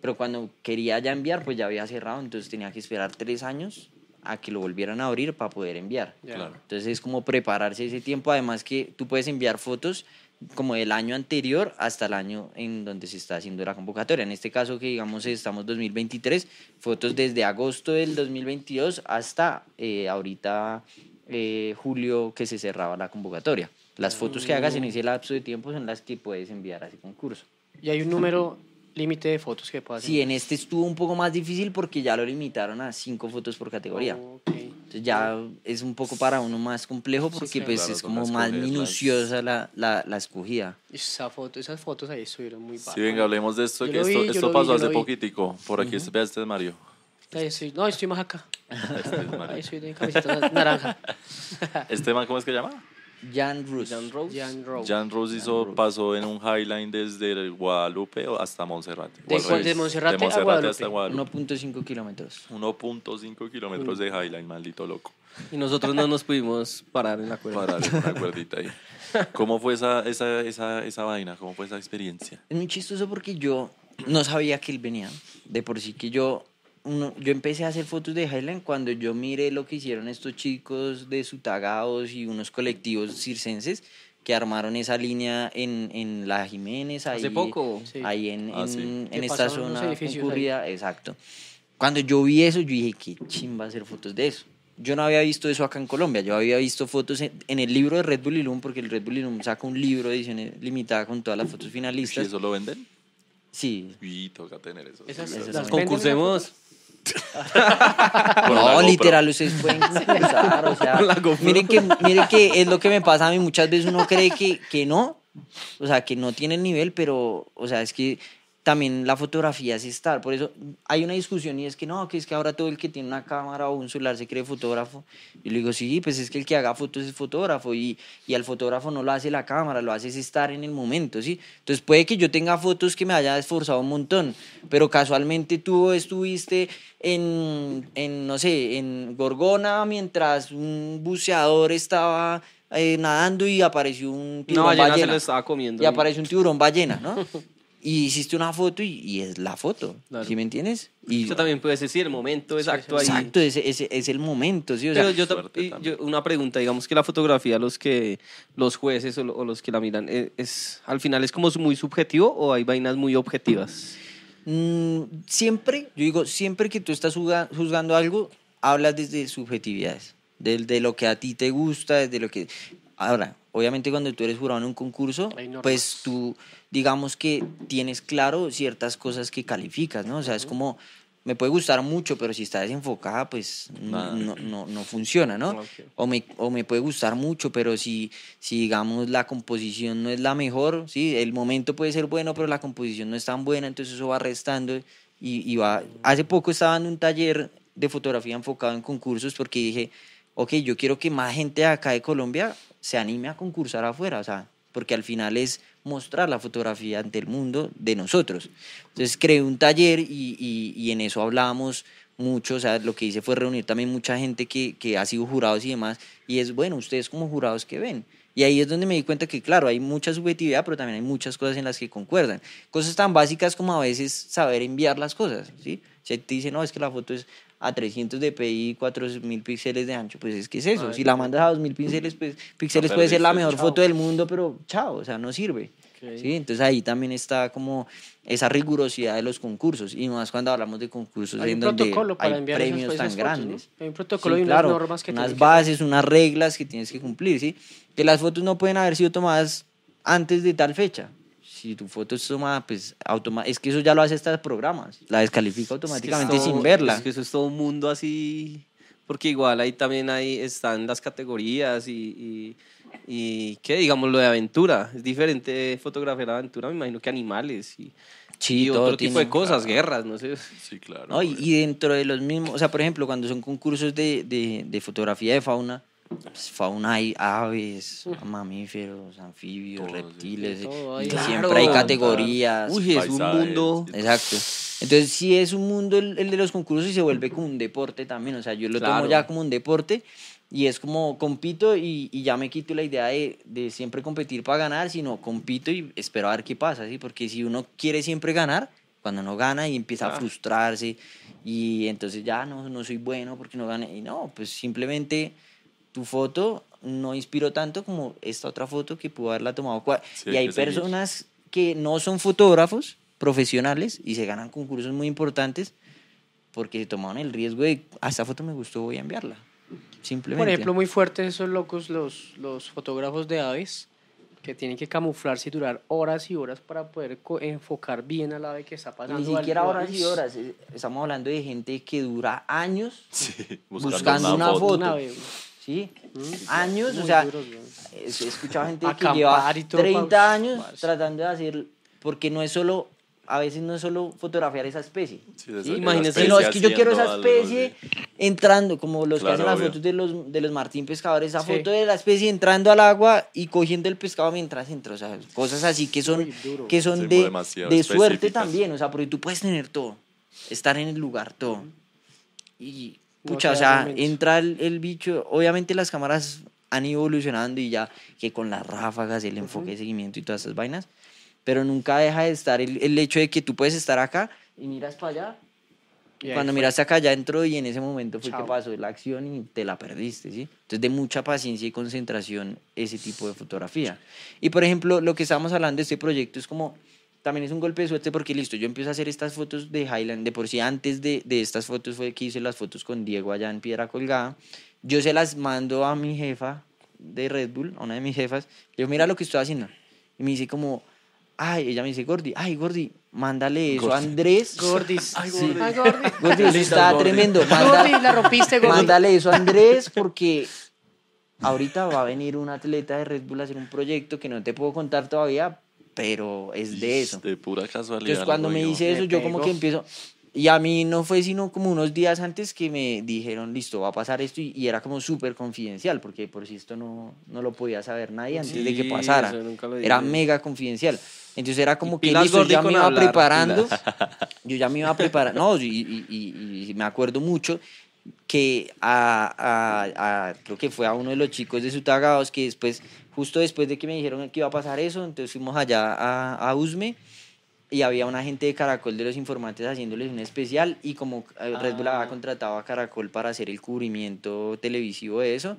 pero cuando quería ya enviar, pues ya había cerrado, entonces tenía que esperar tres años a que lo volvieran a abrir para poder enviar. Claro. Entonces es como prepararse ese tiempo, además que tú puedes enviar fotos como del año anterior hasta el año en donde se está haciendo la convocatoria. En este caso que digamos estamos 2023, fotos desde agosto del 2022 hasta eh, ahorita eh, julio que se cerraba la convocatoria. Las fotos que hagas en ese lapso de tiempo son las que puedes enviar a ese concurso. Y hay un número límite de fotos que puedas Sí, en este estuvo un poco más difícil porque ya lo limitaron a cinco fotos por categoría. Entonces ya es un poco para uno más complejo porque pues Claro, es como más minuciosa la, la, la escogida. Esa foto, esas fotos ahí estuvieron muy Sí, bacanas. venga, hablemos de esto. Yo que vi, esto vi, pasó hace poquitico. Por aquí, este es Mario. Estoy- no, estoy más acá. Este es Mario. Ahí estoy de camiseta naranja. ¿Este man cómo es que se llama? Jan Rus. Jan Rose. Jan Rose. Jan Rose hizo, pasó en un highline desde el Guadalupe hasta Monserrate. De de Monserrate a de Monserrate Guadalupe. hasta Guadalupe. 1.5 kilómetros. 1.5 kilómetros de highline, maldito loco. Y nosotros no nos pudimos parar en la cuerda. Parar en una cuerdita ahí. ¿Cómo fue esa, esa, esa, esa vaina? ¿Cómo fue esa experiencia? Es muy chistoso porque yo no sabía que él venía. De por sí que yo, uno- yo empecé a hacer fotos de Highland cuando yo miré lo que hicieron estos chicos de Sutagaos y unos colectivos circenses que armaron esa línea en, en La Jiménez. Ahí, Hace poco. Sí. Ahí en, Ah, en, sí. en esta zona concurrida. Exacto. Cuando yo vi eso, yo dije, qué chimba hacer fotos de eso. Yo no había visto eso acá en Colombia. Yo había visto fotos en, en el libro de Red Bull Ilum, porque el Red Bull Ilum saca un libro de edición limitada con todas las fotos ¿Y finalistas. eso lo venden? Sí. Y toca tener eso. Esas- sí, las Concursemos. No, literal, ustedes pueden concursar, o sea, miren que, miren que es lo que me pasa a mí, muchas veces uno cree que, que no, o sea, que no tiene el nivel, pero, o sea, es que también la fotografía es estar, por eso hay una discusión y es que no, que es que ahora todo el que tiene una cámara o un celular se cree fotógrafo, y le digo, sí, pues es que el que haga fotos es fotógrafo, y, y al fotógrafo no lo hace la cámara, lo hace es estar en el momento, ¿sí? Entonces puede que yo tenga fotos que me haya esforzado un montón, pero casualmente tú estuviste en, en no sé, en Gorgona mientras un buceador estaba eh, nadando y apareció un tiburón ballena se ballena. lo estaba comiendo. Y apareció un tiburón ballena, ¿no? y hiciste una foto y, y es la foto, Claro. ¿sí me entiendes? Y, Eso también puede decir el momento exacto ahí. Exacto, ese, ese es el momento, ¿sí? O sea, Pero yo, ta- suerte y también. yo- una pregunta, digamos que la fotografía, los que los jueces o, lo- o los que la miran, eh, es al final es como muy subjetivo o hay vainas muy objetivas. Mm, siempre, yo digo, siempre que tú estás juzgando algo, hablas desde subjetividades, del- de, lo que a ti te gusta, desde lo que... Ahora, obviamente cuando tú eres jurado en un concurso, pues tú, digamos que tienes claro ciertas cosas que calificas, ¿no? O sea, es como, me puede gustar mucho, pero si está desenfocada, pues no, no, no funciona, ¿no? O me, o me puede gustar mucho, pero si, si digamos la composición no es la mejor, ¿sí? el momento puede ser bueno, pero la composición no es tan buena, entonces eso va restando y, y va... Hace poco estaba en un taller de fotografía enfocado en concursos porque dije, ok, yo quiero que más gente de acá de Colombia se anime a concursar afuera, o sea, porque al final es mostrar la fotografía ante el mundo de nosotros. Entonces creé un taller y, y, y en eso hablábamos mucho, o sea, lo que hice fue reunir también mucha gente que, que ha sido jurados y demás, y es bueno, ustedes como jurados que ven. Y ahí es donde me di cuenta que, claro, hay mucha subjetividad, pero también hay muchas cosas en las que concuerdan. Cosas tan básicas como a veces saber enviar las cosas, ¿sí? Si te dice, no, es que la foto es a 300 dpi y 4000 píxeles de ancho, pues es que es eso. Ay, si la mandas a 2000 píxeles, pues, píxeles No puede ser la mejor chao. foto del mundo, pero chao, o sea, no sirve. ¿sí? Entonces ahí también está como esa rigurosidad de los concursos, y más cuando hablamos de concursos Hay en un donde hay premios tan fotos, ¿no? grandes. Hay un protocolo Sí, y unas claro, normas que unas que- bases, unas reglas que tienes que cumplir, ¿sí? Que las fotos no pueden haber sido tomadas antes de tal fecha. Si tu foto es tomada, pues automa es que eso ya lo hace hasta programas, la descalifica automáticamente Es que es sin todo- verla. Es que eso es todo un mundo así, porque igual ahí también ahí están las categorías y, y, y ¿qué? Digamos lo de aventura. Es diferente fotografiar aventura, me imagino que animales y, Sí, y todo otro tipo de cosas, guerras, no sé. Sí, claro. ¿no? Y, y dentro de los mismos, o sea, por ejemplo, cuando son concursos de, de, de fotografía de fauna, fauna hay aves, mamíferos, anfibios, Todo, reptiles, Sí, todo y hay. siempre Claro. hay categorías. Uy, es un paisajes, mundo. Exacto. Entonces, sí es un mundo el, el de los concursos y se vuelve como un deporte también. O sea, yo lo tomo Claro. ya como un deporte y es como compito y, y ya me quito la idea de, de siempre competir para ganar, sino compito y espero a ver qué pasa, ¿sí? Porque si uno quiere siempre ganar, cuando no gana y empieza a Ah. frustrarse y entonces ya no, no soy bueno porque no gané. Y no, pues simplemente tu foto no inspiró tanto como esta otra foto que pudo haberla tomado. Sí, y hay personas que no son fotógrafos profesionales y se ganan concursos muy importantes porque se tomaron el riesgo de, a esta foto me gustó, voy a enviarla. Simplemente. Por ejemplo, muy fuertes esos locos, los, los fotógrafos de aves, que tienen que camuflarse y durar horas y horas para poder enfocar bien al ave que está pasando. Ni siquiera al- horas y horas. eh, Estamos hablando de gente que dura años, Sí, Buscando una foto. ¿Sí? Mm, Años, o sea, duros, he escuchado gente que lleva y todo 30 pa- años tratando de hacer, porque no es solo, a veces no es solo fotografiar esa especie. Sí, esa- ¿sí? especie Sino es que yo quiero esa especie sí. entrando, como los Claro, que hacen las obvio. fotos de los, de los Martín Pescadores, esa Sí. foto de la especie entrando al agua y cogiendo el pescado mientras entra, o sea, cosas así que son, que son de, de suerte también, o sea, porque tú puedes tener todo, estar en el lugar, todo. Y, No pucha, o sea, entra el, el bicho, obviamente las cámaras han ido evolucionando y ya que con las ráfagas, el enfoque de seguimiento y todas esas vainas, pero nunca deja de estar el, el hecho de que tú puedes estar acá y miras para allá Y cuando fue. miraste acá ya entró y en ese momento fue que Chao. pasó la acción y te la perdiste, ¿sí? Entonces de mucha paciencia y concentración ese tipo de fotografía. Y por ejemplo, lo que estábamos hablando de este proyecto es como, también es un golpe de suerte porque listo, yo empiezo a hacer estas fotos de Highland, de por sí antes de, de estas fotos fue que hice las fotos con Diego allá en Piedra Colgada, yo se las mando a mi jefa de Red Bull, a una de mis jefas, le digo, mira lo que estoy haciendo. Y me dice como, ay, ella me dice, Gordi, ay, Gordi, mándale eso a Gordi. Andrés. Gordis. Ay, Sí. Gordi. Ay, Gordi. Gordi, eso está Gordi. tremendo. Manda- Gordi, la rompiste, Gordi. Mándale eso a Andrés porque ahorita va a venir un atleta de Red Bull a hacer un proyecto que no te puedo contar todavía, pero es de eso. De pura casualidad. Entonces cuando me dice Me eso, yo como que empiezo... Y a mí no fue sino como unos días antes que me dijeron, listo, va a pasar esto, y, y era como súper confidencial, porque por si esto no, no lo podía saber nadie antes de que Sí, pasara. eso nunca lo Era mega confidencial. Entonces era como Y que listo, Gordi, ya me iba hablar, preparando. Yo ya me iba a preparar. No, y, y- y- y me acuerdo mucho que a, a- a- creo que fue a uno de los chicos de Sutagados que después, justo después de que me dijeron que iba a pasar eso, entonces fuimos allá a, a Usme y había una gente de Caracol de los informantes haciéndoles un especial y como eh, Red Bull había contratado a Caracol para hacer el cubrimiento televisivo de eso,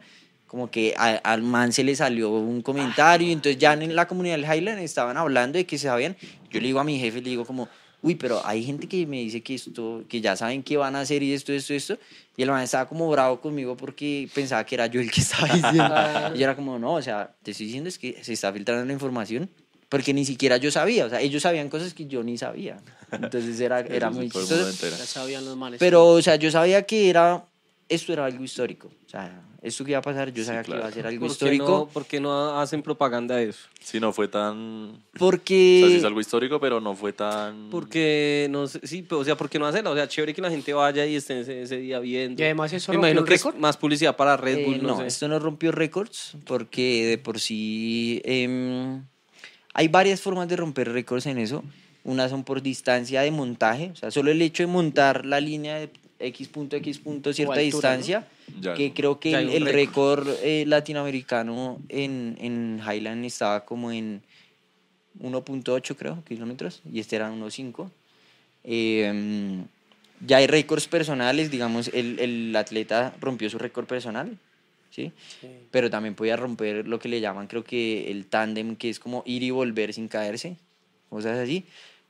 como que a- al man se le salió un comentario y entonces ya en la comunidad del Highland estaban hablando de que se sabían, yo le digo a mi jefe, le digo como, uy, pero hay gente que me dice que esto, que ya saben qué van a hacer y esto, esto, esto, y el man estaba como bravo conmigo porque pensaba que era yo el que estaba diciendo. y yo era como, no, o sea, te estoy diciendo es que se está filtrando la información porque ni siquiera yo sabía, o sea, ellos sabían cosas que yo ni sabía. Entonces era, era muy chistoso. Ya sabían los manes. Pero, o sea, yo sabía que era, esto era algo histórico. O sea, esto que iba a pasar, yo Sí, sabía que claro. iba a ser algo ¿Por qué, histórico. no, ¿Por qué no hacen propaganda de eso? Sí, no fue tan... O sea, sí Porque... es algo histórico, pero no fue tan... Porque no sé, sí, pero, o sea, ¿por qué no hacerla? O sea, chévere que la gente vaya y esté ese, ese día viendo. Y además eso Me imagino rompió que es más publicidad para Red Eh, Bull, no, no, sé. esto no rompió récords porque de por sí em, hay varias formas de romper récords en eso. Unas son por distancia de montaje, o sea, solo el hecho de montar la línea de X punto, X punto, cierta altura, ¿no? distancia, Ya. que creo que el, el récord. eh, latinoamericano en, en Highland estaba como en 1.8 creo, kilómetros, y este era 1.5. Eh, ya hay récords personales, digamos, el, el atleta rompió su récord personal, ¿sí? Pero también podía romper lo que le llaman, creo que el tándem, que es como ir y volver sin caerse, cosas así.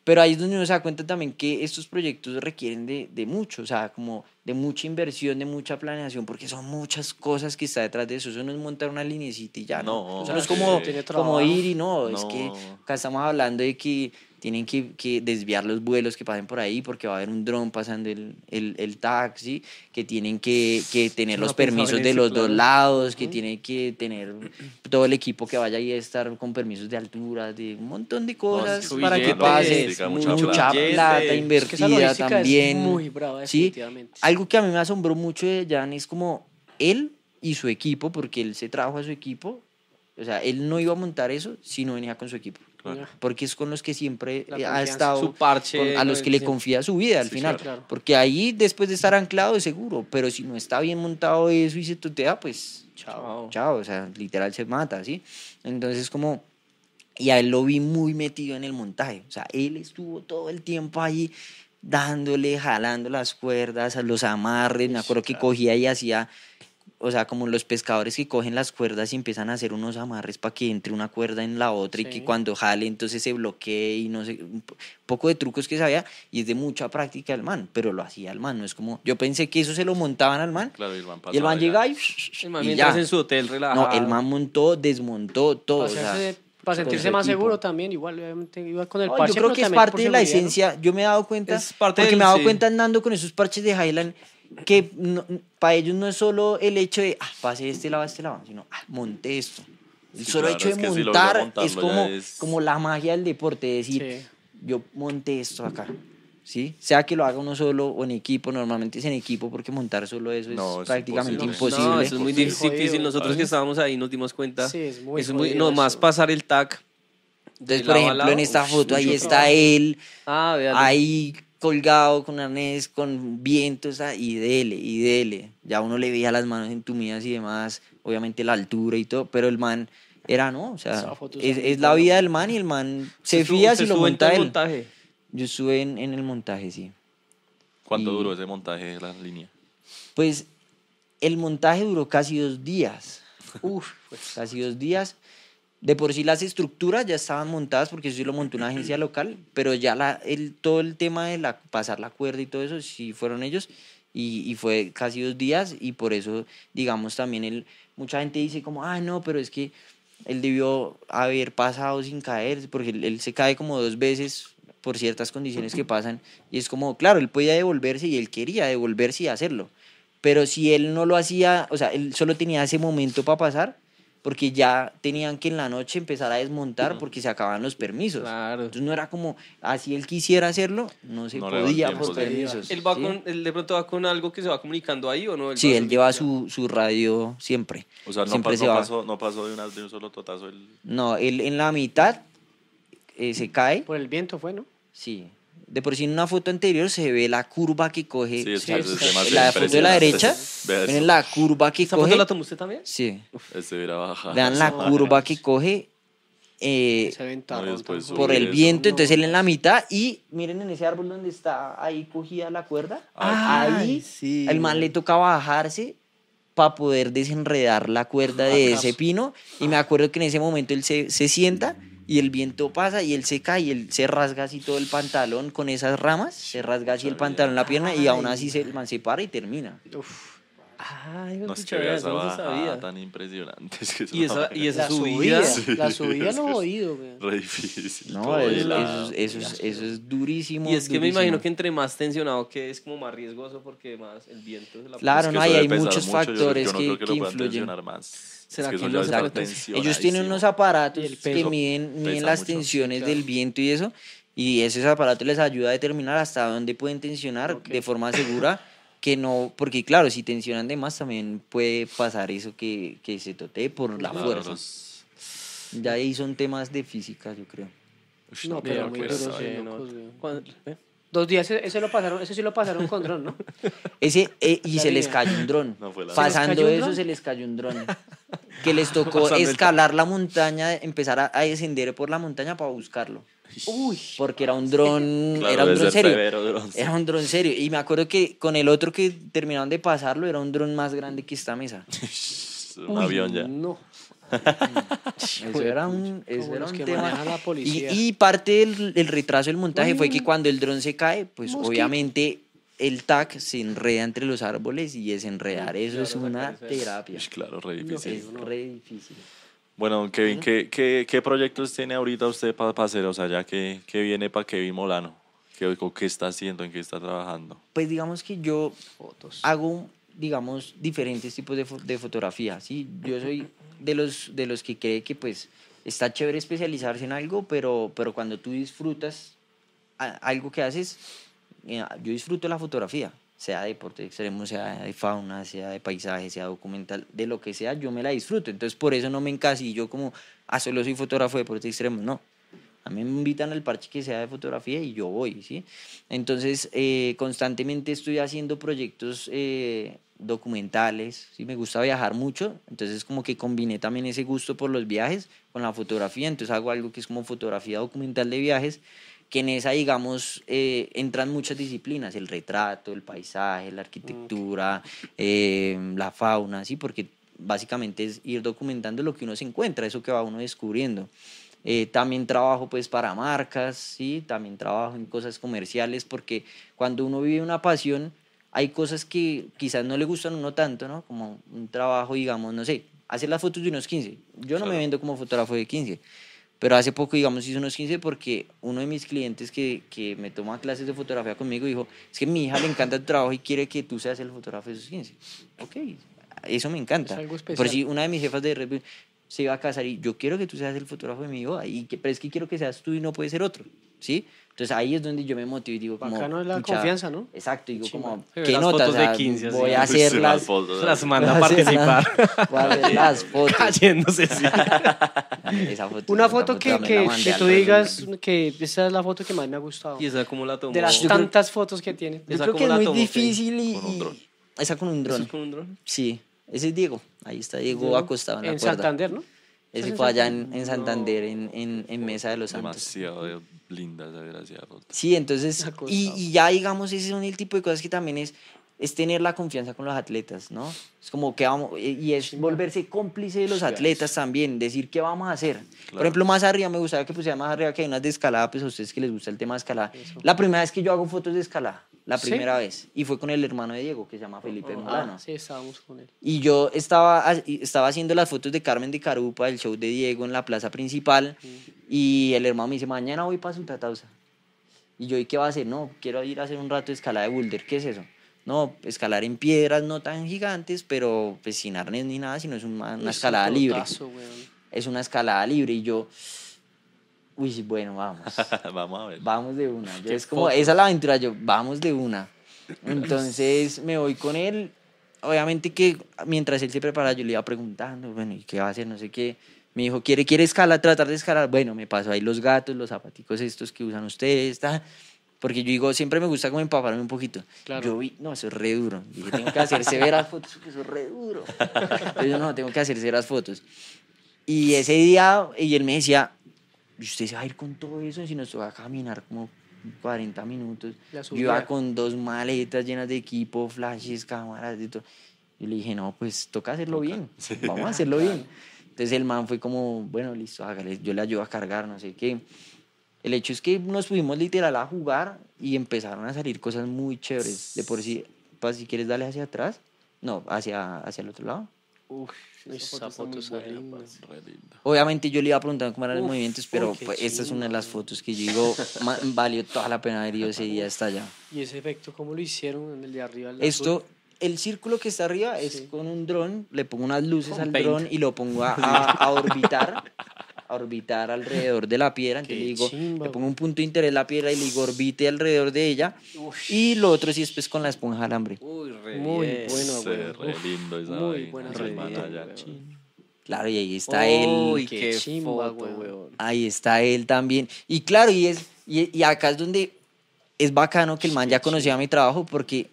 Pero ahí es donde uno se da cuenta también que estos proyectos requieren de, de mucho, o sea, como de mucha inversión, de mucha planeación, porque son muchas cosas que está detrás de eso. Eso no es montar una linecita y ya, ¿no? No, eso no es sí. como, Tiene como ir y no, es No. que acá estamos hablando de que tienen que, que desviar los vuelos que pasen por ahí porque va a haber un dron pasando el, el, el taxi, que tienen que, que tener No los permisos de los dos lados, que tienen que tener todo el equipo que vaya ahí a estar con permisos de altura, de un montón de cosas mucho para que pase, mucha, mucha plata, plata. Es que invertida también. Es muy brava, ¿sí? Algo que a mí me asombró mucho de Jan es como él y su equipo, porque él se trajo a su equipo, o sea, él no iba a montar eso si no venía con su equipo. Claro. Porque es con los que siempre eh, ha estado, Su parche, con- a los que le confía su vida al Sí, final. claro. Porque ahí, después de estar anclado, es seguro. Pero si no está bien montado eso y se tutea, pues Chao. chao, o sea, literal se mata, ¿sí? Entonces, como, y a él lo vi muy metido en el montaje, o sea, él estuvo todo el tiempo ahí dándole, jalando las cuerdas, a los amarres, me acuerdo que cogía y hacía, o sea, como los pescadores que cogen las cuerdas y empiezan a hacer unos amarres para que entre una cuerda en la otra y que cuando jale entonces se bloquee y no sé, un po- poco de trucos que sabía y es de mucha práctica el man, pero lo hacía el man, no es como, yo pensé que eso se lo montaban al man Claro, y el man y el man pasaba llega y, El man y ya. en su hotel relajado. No, el man montó, desmontó todo. o sea, Para, sentirse más equipo. seguro también, igual, obviamente, iba con el No, parche. yo creo que es parte de la esencia. Yo me he dado cuenta, Es parte porque del- me he dado sí. cuenta andando con esos parches de Highland, que para ellos no es solo el hecho de, ah, pase de este lado a este lado, sino, ah, monté esto. El Sí, solo claro, hecho es de si montar montarlo es como, es- como la magia del deporte, decir, Sí. yo monté esto acá. ¿Sí? Sea que lo haga uno solo o en equipo, normalmente es en equipo porque montar solo eso es, No, es prácticamente imposible. imposible. No, eso es muy difícil. Jodido. Nosotros que estábamos ahí nos dimos cuenta. Sí, es muy Eso es muy nomás pasar el tag. de Entonces, por ejemplo, en esta uf, foto ahí está trabajo. él, Ah, vean. ahí colgado con arnés, con vientos y dele, y dele. Ya uno le veía las manos entumidas y demás, obviamente la altura y todo, pero el man era, ¿no? O sea, es, es la vida del man y el man se fía si lo monta el él. montaje. Yo estuve en, en el montaje, sí. ¿Cuánto Y- duró ese montaje de la línea? Pues el montaje duró casi dos días. Uf, casi dos días. De por sí las estructuras ya estaban montadas porque eso sí lo montó una agencia local, pero ya la, el, todo el tema de la, pasar la cuerda y todo eso sí fueron ellos y, y fue casi dos días y por eso, digamos, también él, mucha gente dice como, ah, no, pero es que él debió haber pasado sin caer, porque él, él se cae como dos veces por ciertas condiciones que pasan y es como, claro, él podía devolverse y él quería devolverse y hacerlo, pero si él no lo hacía, o sea, él solo tenía ese momento para pasar, porque ya tenían que en la noche empezar a desmontar porque se acababan los permisos. Claro. Entonces no era como, así él quisiera hacerlo, no se No podía por permisos. ¿Él, va ¿sí? con, él de pronto va con algo que se va comunicando ahí o no? Sí, él lleva su, su radio siempre. O sea, no, siempre pa- se no va. pasó, no pasó de, una- de un solo totazo el... No, él en la mitad eh, se cae, Por el viento fue, ¿no? sí. De por sí en una foto anterior se ve la curva que coge. Sí, es Sí, es- la foto de la derecha, eso. miren la curva que ¿Esa foto coge. la tomó usted también? Sí, Este hubiera bajado. vean la curva que coge. eh, no, por el eso. viento, entonces No. él en la mitad y miren en ese árbol donde está ahí cogida la cuerda, Ay, ahí sí. el man le toca bajarse para poder desenredar la cuerda de Acaso. ese pino y me acuerdo que en ese momento él se, se sienta y el viento pasa y él se cae y él se rasga así todo el pantalón con esas ramas, se rasga así el pantalón, la pierna y aún así se, el man se para y termina. Uf. Ay, No es que vea esa no sabía. tan impresionante. Es que es Y una esa, y esa La subida. la subida es- oído, güey. Re difícil. No, eso, es, eso, es, eso es durísimo. Y es que me imagino que entre más tensionado que es como más riesgoso porque más el viento se la Claro, Es que no, hay pesar muchos mucho, factores yo no que- creo que, que lo puedan influyen. más. ¿Será Es que que está puede? tensionadísimo. Ellos tienen unos aparatos que miden, miden las mucho. tensiones Claro. del viento y eso, y esos aparatos les ayuda a determinar hasta dónde pueden tensionar Ok. de forma segura, que no, porque claro, si tensionan de más también puede pasar eso que, que se totee por la Claro, fuerza. los- Ya ahí son temas de física, yo creo. No, no, pero creo muy no. güey. ¿Cuándo- eh? Dos días, ese, lo pasaron, ese sí lo pasaron con dron, ¿no? Ese, eh, y La se les cayó un dron. No Pasando ¿Se les cayó un eso, dron? se les cayó un dron. Que les tocó Pasando el- escalar la montaña, empezar a, a descender por la montaña para buscarlo. Uy. Porque era un dron, Claro, era un dron ser serio. severo, dron. Era un dron serio. Y me acuerdo que con el otro que terminaron de pasarlo, era un dron más grande que esta mesa. un avión ya. No. Eso era un, eso era un que tema. la Y, policía. y parte del, del retraso del montaje fue que cuando el dron se cae, pues obviamente el TAC se enreda entre los árboles y desenredar eso es una terapia. Ush, claro, re difícil. Es re difícil. Bueno, don Kevin, ¿qué, qué, qué proyectos tiene ahorita usted para hacer? O sea, ya que, que viene para Kevin Molano. ¿Qué, ¿Qué está haciendo? ¿En qué está trabajando? Pues digamos que yo Fotos. hago, digamos, diferentes tipos de, fo- de fotografía, ¿sí? Yo soy de los, de los que cree que, pues, está chévere especializarse en algo, pero, pero cuando tú disfrutas algo que haces, eh, yo disfruto la fotografía, sea de deporte extremo, sea de fauna, sea de paisaje, sea documental, de lo que sea, yo me la disfruto. Entonces, por eso no me encasillo como, ah, solo soy fotógrafo de deporte extremo, no. A mí me invitan al parche que sea de fotografía y yo voy, ¿sí? Entonces, eh, constantemente estoy haciendo proyectos eh, documentales, ¿sí? Me gusta viajar mucho, entonces como que combiné también ese gusto por los viajes con la fotografía, entonces hago algo que es como fotografía documental de viajes, que en esa, digamos, eh, entran muchas disciplinas, el retrato, el paisaje, la arquitectura, eh, la fauna, ¿sí? Porque básicamente es ir documentando lo que uno se encuentra, eso que va uno descubriendo. Eh, también trabajo pues para marcas, ¿sí? También trabajo en cosas comerciales porque cuando uno vive una pasión hay cosas que quizás no le gustan a uno tanto, ¿no? Como un trabajo, digamos, no sé, hacer las fotos de unos 15. Yo no me vendo como fotógrafo de 15, pero hace poco, digamos, hice unos 15 porque uno de mis clientes que, que me toma clases de fotografía conmigo dijo, es que a mi hija le encanta tu trabajo y quiere que tú seas el fotógrafo de esos 15. Ok, eso me encanta. Es algo Por si una de mis jefas de Red Bull se iba a casar y yo quiero que tú seas el fotógrafo de mi boda, y que, pero es que quiero que seas tú y no puede ser otro, ¿sí? Entonces ahí es donde yo me motivo y digo como... Bacano es la "Pucha", confianza, ¿no? Exacto, digo como, ¿qué las notas? fotos O de sea, 15, así. voy a hacer las... fotos, Las manda a participar. las- voy a hacer las fotos. Cayéndose, sí. Esa foto Una esa foto que, que, tú digas que esa es la foto que más me ha gustado. Y esa como la tomó. De las Yo creo- tantas fotos que tiene. Yo ¿Esa creo que es muy difícil y... Con un y- dron. Esa con un ¿Eso dron. es con un dron? Sí, ese es Diego. Ahí está Diego Diego, acostado en la En cuerda. Santander, ¿no? Ese ¿Es fue allá Santander? en, en Santander, en, en, en Mesa de los Santos. Demasiado linda esa desgraciada foto. Sí, entonces, y, y ya digamos, ese son el tipo de cosas que también es, es tener la confianza con los atletas, ¿no? Es como que vamos, y es volverse cómplice de los atletas también, decir qué vamos a hacer. Por ejemplo, más arriba, me gustaría que pusiera más arriba que hay unas de escalada, pues a ustedes que les gusta el tema de escalada. La primera vez que yo hago fotos de escalada, la ¿Sí? primera vez, y fue con el hermano de Diego, que se llama Felipe Molano. Ah, sí, estábamos con él. Y yo estaba, y estaba haciendo las fotos de Carmen de Carupa, del show de Diego en la plaza principal. Y el hermano me dice, mañana voy para Sutatausa. Y yo, ¿y qué va a hacer? No, quiero ir a hacer un rato de escalada de boulder. ¿Qué es eso? No, escalar en piedras no tan gigantes, pero pues sin arnés ni nada, sino es una, una Es escalada un libre. totazo, weón. Es una escalada libre. Y yo, uy, sí, bueno, vamos. Vamos a ver. Vamos de una. Yo es como, esa es la aventura, yo, vamos de una. Entonces me voy con él. Obviamente que mientras él se prepara, yo le iba preguntando, bueno, ¿y qué va a hacer? No sé qué. Me dijo, ¿quiere, quiere escalar, tratar de escalar? Bueno, me pasó ahí los gatos, los zapaticos estos que usan ustedes, ta. Porque yo digo, siempre me gusta como empaparme un poquito. Claro. Yo vi, no, eso es re duro. Dije, tengo que hacer severas fotos, porque eso es re duro. Entonces yo, no, tengo que hacer severas fotos. Y ese día, y él me decía, ¿y usted se va a ir con todo eso si nos toca caminar como 40 minutos? Yo iba con dos maletas llenas de equipo, flashes, cámaras, de todo. Yo le dije, no, pues toca hacerlo bien. Vamos a hacerlo bien. Entonces el man fue como, bueno, listo, hágale, yo le ayudo a cargar, no sé qué. El hecho es que nos fuimos literal a jugar y empezaron a salir cosas muy chéveres. De por sí, pa, si quieres darle hacia atrás, no, hacia, hacia el otro lado. Uf, esa foto está buena, linda. Re linda. Obviamente yo le iba preguntando cómo eran los movimientos, pero pues, esta es una de las fotos que yo digo, valió toda la pena haber ido ese día hasta allá. Y ese efecto, ¿cómo lo hicieron en el de arriba? el Esto, azul? el círculo que está arriba es Sí. con un dron, le pongo unas luces Con al paint. dron y lo pongo a, a- a orbitar, a orbitar alrededor de la piedra. Entonces Qué le digo, chimba, le pongo un punto de interés en la piedra y le digo orbite alrededor de ella. Y lo otro sí es pues con la esponja de alambre. Uy, re Muy bien. bueno, Se güey. re Uf, lindo esa muy vaina, buena re bien. Claro, y ahí está Uy, él. Qué qué chimba, foto, güey. weón. Ahí está él también. Y claro, y, es, y, y acá es donde es bacano que el man ya conocía mi trabajo porque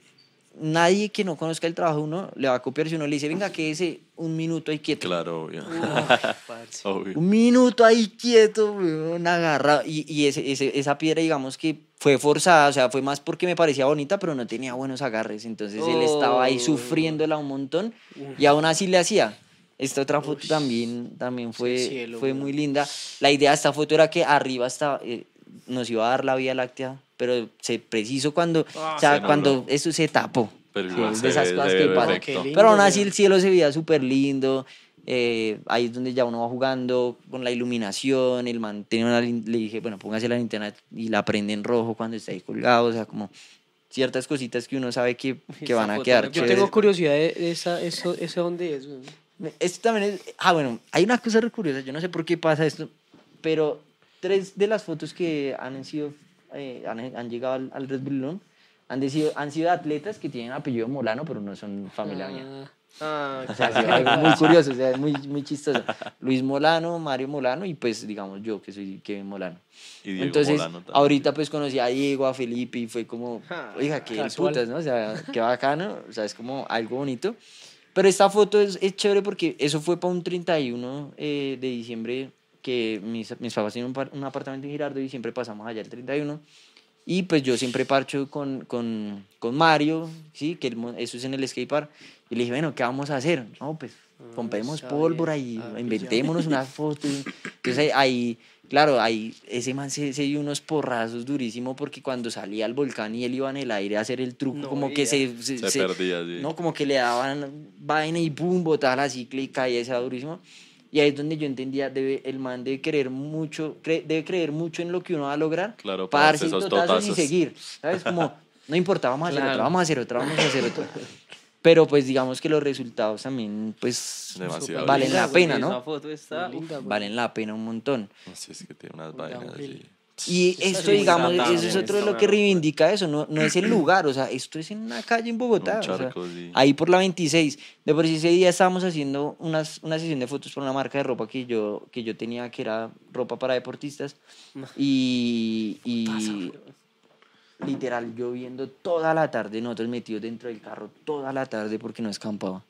nadie que no conozca el trabajo uno le va a copiar si uno le dice, venga, quédese un minuto ahí quieto. Claro, obvio. Parce. obvio. Un minuto ahí quieto, weón, agarrado. Y, y ese, ese- esa piedra, digamos que fue forzada, o sea, fue más porque me parecía bonita, pero no tenía buenos agarres. Entonces él estaba ahí Oh. sufriéndola un montón y aún así le hacía. Esta otra foto también, también fue, cielo, fue muy linda. La idea de esta foto era que arriba estaba, eh, nos iba a dar la Vía Láctea, pero se preciso cuando, Ah, o sea, se nubló. cuando eso se tapó. Pero Sí, igual es se de esas ve- cosas se que ve pasan. perfecto. Qué lindo, Pero aún así el cielo se veía súper lindo. eh, ahí es donde ya uno va jugando con la iluminación. El man tenía una le dije, bueno, póngase la linterna y la prende en rojo cuando está ahí colgado. O sea, como ciertas cositas que uno sabe que, que van a foto quedar Yo chéveres. tengo curiosidad de esa, eso, ¿ese dónde es? Esto también es. Ah, bueno, hay una cosa curiosa. Yo no sé por qué pasa esto, pero tres de las fotos que han sido. Eh, han, han llegado al, al Red Bull Lounge han, sido, han sido atletas que tienen apellido Molano, pero no son familia mía. Ah, Ah, O sea, es algo muy curioso, o sea, es muy, muy chistoso. Luis Molano, Mario Molano y pues digamos yo que soy Kevin Molano. Y Diego Entonces, Molano también. ahorita pues conocí a Diego, a Felipe y fue como, Ja, oiga, qué casual. putas, ¿no? O sea, qué bacano, o sea, es como algo bonito. Pero esta foto es, es chévere porque eso fue para un 31 eh, de diciembre que mis, mis papás tienen un, par- un apartamento en Girardo y siempre pasamos allá el 31. Y pues yo siempre parcho con, con, con Mario, ¿sí? Que mon- eso es en el skatepark. Y le dije, bueno, ¿qué vamos a hacer? No, pues compremos está pólvora y Ah, pues inventémonos unas fotos. Entonces ahí, ahí, claro, ahí ese man se, se dio unos porrazos durísimo porque cuando salía al volcán y él iba en el aire a hacer el truco, No como que veía. se, Se perdía, sí. No, como que le daban vaina y boom, botaba la cicla y caía ese durísimo. Y ahí es donde yo entendía, debe, el man debe creer mucho, cre- debe creer mucho en lo que uno va a lograr Claro, para darse esos totazos y seguir. ¿Sabes? Como, no importa, vamos a hacer Claro. otra, vamos a hacer otra, vamos a hacer otra. Pero pues digamos que los resultados también, pues, Demasiado valen linda, la pena, Esa ¿no? foto está. Valen la pena un montón. No sé, es que tiene unas vainas así. Y esto, sí, digamos, eso es otro de lo que reivindica eso, no, no es el lugar, o sea, esto es en una calle en Bogotá, Un o sea, charco, sí. ahí por la 26. De por sí ese día estábamos haciendo unas, una sesión de fotos por una marca de ropa que yo, que yo tenía, que era ropa para deportistas, y, y literal lloviendo toda la tarde, nosotros metidos dentro del carro toda la tarde porque no escampaba.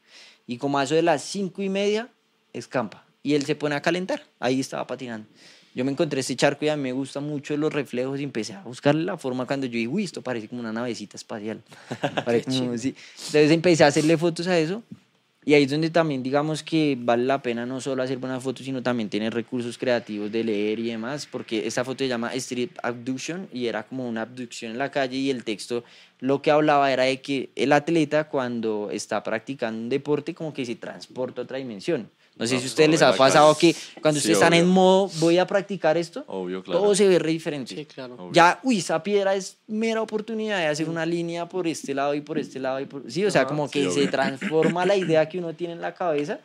Y como a eso de las cinco y media, escampa. Y él se pone a calentar. Ahí estaba patinando. Yo me encontré este charco y a mí me gustan mucho los reflejos y empecé a buscarle la forma cuando yo dije, uy, esto parece como una navecita espacial. Como- sí. Entonces empecé a hacerle fotos a eso y ahí es donde también digamos que vale la pena no solo hacer buenas fotos, sino también tener recursos creativos de leer y demás, porque esta foto se llama Street Abduction y era como una abducción en la calle y el texto lo que hablaba era de que el atleta cuando está practicando un deporte como que se transporta a otra dimensión. No sé No, si a ustedes les ha pasado que cuando Sí, ustedes están en modo voy a practicar esto, Obvio, claro. todo se ve re diferente. Sí, claro. Obvio. Ya, uy, esa piedra es mera oportunidad de hacer una línea por este lado y por este lado. Y por... Sí, o sea, Ajá, como sí, que se obvio. transforma la idea que uno tiene en la cabeza.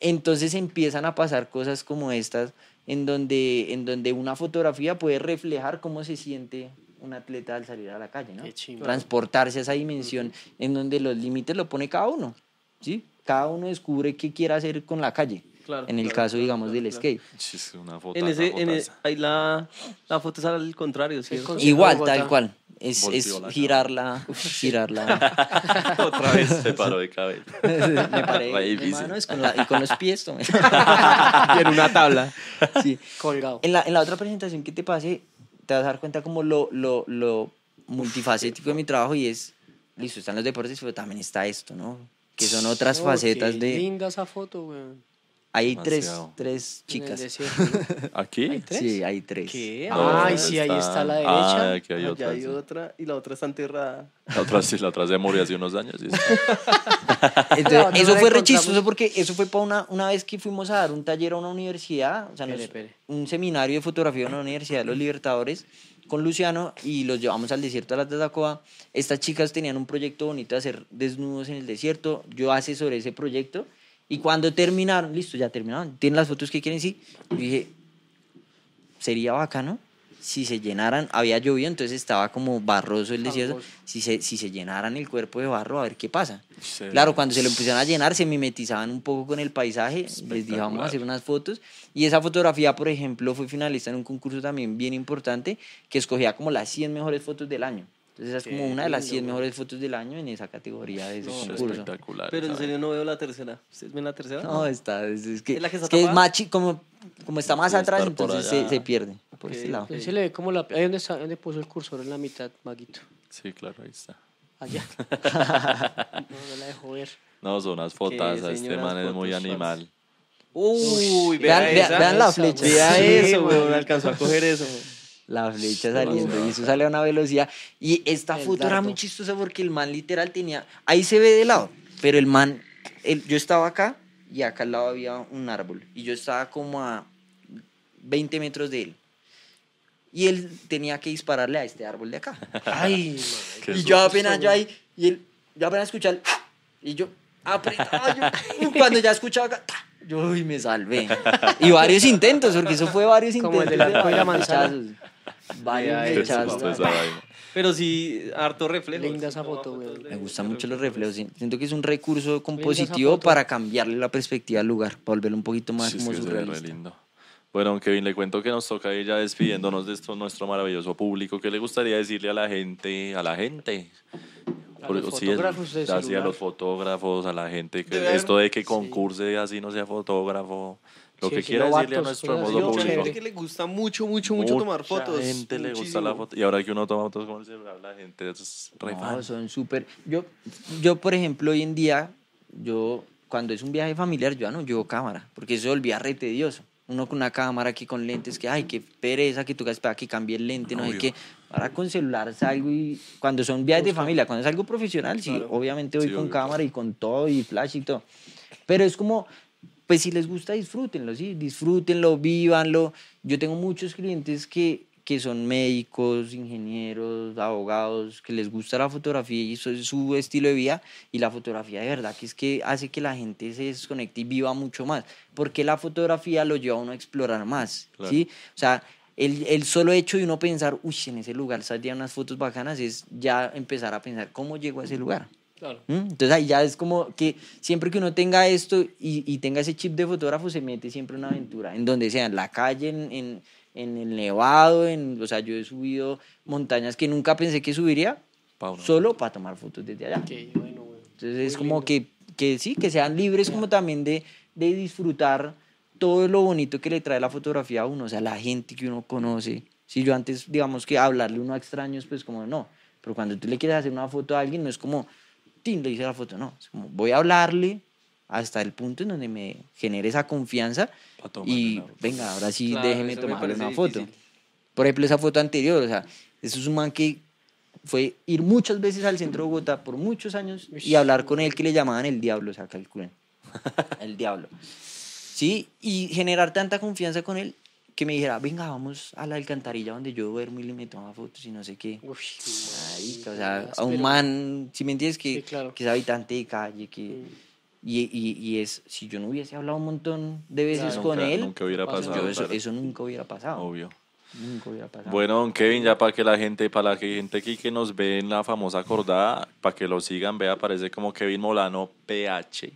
Entonces empiezan a pasar cosas como estas, en donde, en donde una fotografía puede reflejar cómo se siente un atleta al salir a la calle, ¿no? Transportarse a esa dimensión en donde los límites lo pone cada uno, ¿sí? Cada uno descubre qué quiere hacer con la calle. Claro, en el claro, caso, claro, digamos, claro, del claro. skate. Sí, es una foto. En ese, en e- ahí la, la foto es al contrario, ¿sí? El Igual, Bogotá. tal cual. Es, es la girarla, girarla. Otra vez se paró de cabeza. Me paré de manos con la- y con los pies. Y en una tabla. Sí. Colgado. En, la, en la otra presentación que te pasé, te vas a dar cuenta como lo, lo, lo multifacético de mi trabajo y es, listo, están los deportes, pero también está esto, ¿no? Que son otras Oh, facetas qué de... linda esa foto, weón. Hay tres, tres chicas. desierto, ¿no? ¿Aquí? ¿Hay tres? Sí, hay tres. ¿Qué? No, Ay, sí, ahí está a la Ah, derecha. aquí hay Allá otra. hay sí. otra y la otra está enterrada. La otra sí, la otra se murió hace unos años. Entonces, No, eso fue re encontramos. chistoso porque eso fue para una, una vez que fuimos a dar un taller a una universidad, o sea, nos- un seminario de fotografía en la Universidad de los Libertadores con Luciano y los llevamos al desierto de la Tatacoa. Estas chicas tenían un proyecto bonito de hacer desnudos en el desierto. Yo asesoré ese proyecto y cuando terminaron, listo, ya terminaron, tienen las fotos que quieren, sí. Yo dije, sería bacano si se llenaran, había llovido, entonces estaba como barroso el desierto, si se, si se llenaran el cuerpo de barro, a ver qué pasa. Sí. Claro, cuando se lo empezaron a llenar, se mimetizaban un poco con el paisaje, les dije, vamos a hacer unas fotos. Y esa fotografía, por ejemplo, fue finalista en un concurso también bien importante, que escogía como las 100 mejores fotos del año. Entonces es Qué como una de las lindo, 100 güey. mejores fotos del año en esa categoría de ese Es concurso. espectacular. Pero en serio no veo la tercera. ¿Ustedes ven la tercera? No, está, es, es que, ¿Es la que está es, que es tapada? más chi- como, como está más atrás, entonces se, se pierde por Ok, este lado. ok. Ahí se le ve como la... Ahí donde, está, donde puso el cursor en la mitad, Maguito. Sí, claro, ahí está. Allá. no, no la dejo ver. No, son unas fotos. Este man es muy animal. Uy, Vean- vea vean- esa. vean la flecha. Vea eso, güey. weón. Alcanzó a coger eso. La flecha saliendo y eso sale a una velocidad. Y esta El foto era muy chistosa porque el man literal tenía. Ahí se ve de lado, pero el man. el- yo estaba acá y acá al lado había un árbol. Y yo estaba como a 20 metros de él. Y él tenía que dispararle a este árbol de acá. Ay, y yo apenas yo ahí. Y él. Yo apenas escuchaba el. Y yo. Apretaba yo. Cuando ya escuchaba acá. Yo uy, me salvé. Y varios intentos, porque eso fue varios Como intentos. el del arco y la varios manzana. Vaina. Pero sí, harto reflejo. Linda esa foto, weón. Me gustan mucho los reflejos. sí. Siento que es un recurso compositivo para cambiarle la perspectiva al lugar, para volverlo un poquito más Sí, es como que se ve re surrealista. lindo. Bueno, Kevin, le cuento que nos toca ir ya despidiéndonos de esto, nuestro maravilloso público. ¿Qué le gustaría decirle a la gente? A la gente. A Por- los sí, es- fotógrafos de así a los fotógrafos, a la gente. Que De ver- esto de que concurse así no sea fotógrafo. Lo Sí, que quiera decirle a nuestro hermoso mucha Mucha público. gente que le gusta mucho, mucho, mucho tomar fotos. Mucha gente le gusta la foto. Y ahora que uno toma fotos con el celular, la gente es re No, fan. son súper. Yo, yo, por ejemplo, hoy en día, yo, cuando es un viaje familiar, yo ya no llevo cámara, porque eso volvía re tedioso. Uno con una cámara aquí con lentes, que ay, qué pereza, que tú para que cambie el lente, no sé Obvio. qué. Ahora con celular salgo y. Cuando son viajes de familia, cuando es algo profesional, sí, obviamente voy Sí, con obvio. cámara y con todo y flash y todo. Pero es como. Pues si les gusta, disfrútenlo, sí, disfrútenlo, vívanlo. Yo tengo muchos clientes que, que son médicos, ingenieros, abogados, que les gusta la fotografía y eso es su estilo de vida. Y la fotografía de verdad que es que hace que la gente se desconecte y viva mucho más. Porque la fotografía lo lleva a uno a explorar más, Claro. ¿sí? O sea, el, el solo hecho de uno pensar, uy, en ese lugar saldrían unas fotos bacanas, es ya empezar a pensar, ¿cómo llego a ese lugar? Claro. ¿Mm? Entonces ahí ya es como que siempre que uno tenga esto y, y tenga ese chip de fotógrafo, se mete siempre una aventura, en donde sea, en la calle, en, en, en el nevado, en, o sea, yo he subido montañas que nunca pensé que subiría, solo para tomar fotos desde allá. Qué bueno, weón. Entonces es Muy como lindo. que, que sí, que sean libres como también de, de disfrutar todo lo bonito que le trae la fotografía a uno, o sea, la gente que uno conoce. Si yo antes, digamos que hablarle uno a extraños, pues como no, pero cuando tú le quieres hacer una foto a alguien, no es como, tin, le hice la foto, no, es como, voy a hablarle hasta el punto en donde me genere esa confianza y venga, ahora sí, Claro, déjeme tomarle una foto. difícil. Por ejemplo, esa foto anterior, o sea, eso es un man que fue ir muchas veces al centro de Bogotá por muchos años y hablar con él que le llamaban el diablo, o sea, calculen. el diablo. Sí, y generar tanta confianza con él que me dijera, venga, vamos a la alcantarilla donde yo duermo y le meto una fotos y no sé qué. Uy, Marica, o sea, a un man, si me entiendes, que, Sí, claro. que es habitante de calle, que... Y, y, y es, si yo no hubiese hablado un montón de veces Claro. con Nunca- él, nunca hubiera pasado, yo eso, eso nunca hubiera pasado. Obvio. Nunca hubiera pasado. Bueno, don Kevin, ya para que la gente, para la que gente aquí que nos ve en la famosa acordada, para que lo sigan, vea, aparece como Kevin Molano PH.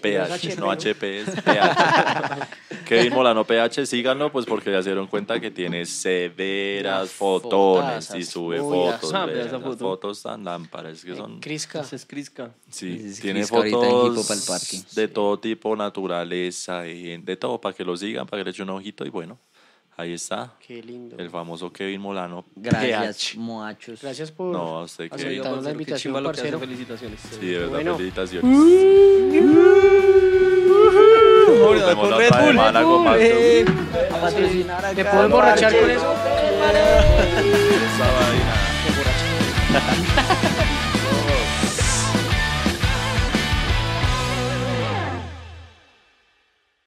PH, no HP, es PH. Kevin Molano PH, síganlo, pues porque ya se dieron cuenta que tiene severas fotones y Uy, fotos. vean, vea esa las foto. fotos tan lámparas que son. Crisca. Es Crisca. Sí, Es tiene Crisca ahorita en Hipo fotos parque. de todo tipo, naturaleza, y de todo, para que lo sigan, para que le echen un ojito y bueno, ahí está. Qué lindo. El famoso Kevin Molano. Gracias, PH. moachos. Gracias por No, a usted, Kevin. aceptar la invitación, parcero. Felicitaciones. Sí, de verdad, Bueno. felicitaciones. Por Nos vemos la Red otra Bull. semana con más Eh, a patrocinar acá. ¿Te puedo emborrachar con eso? Esa vaina.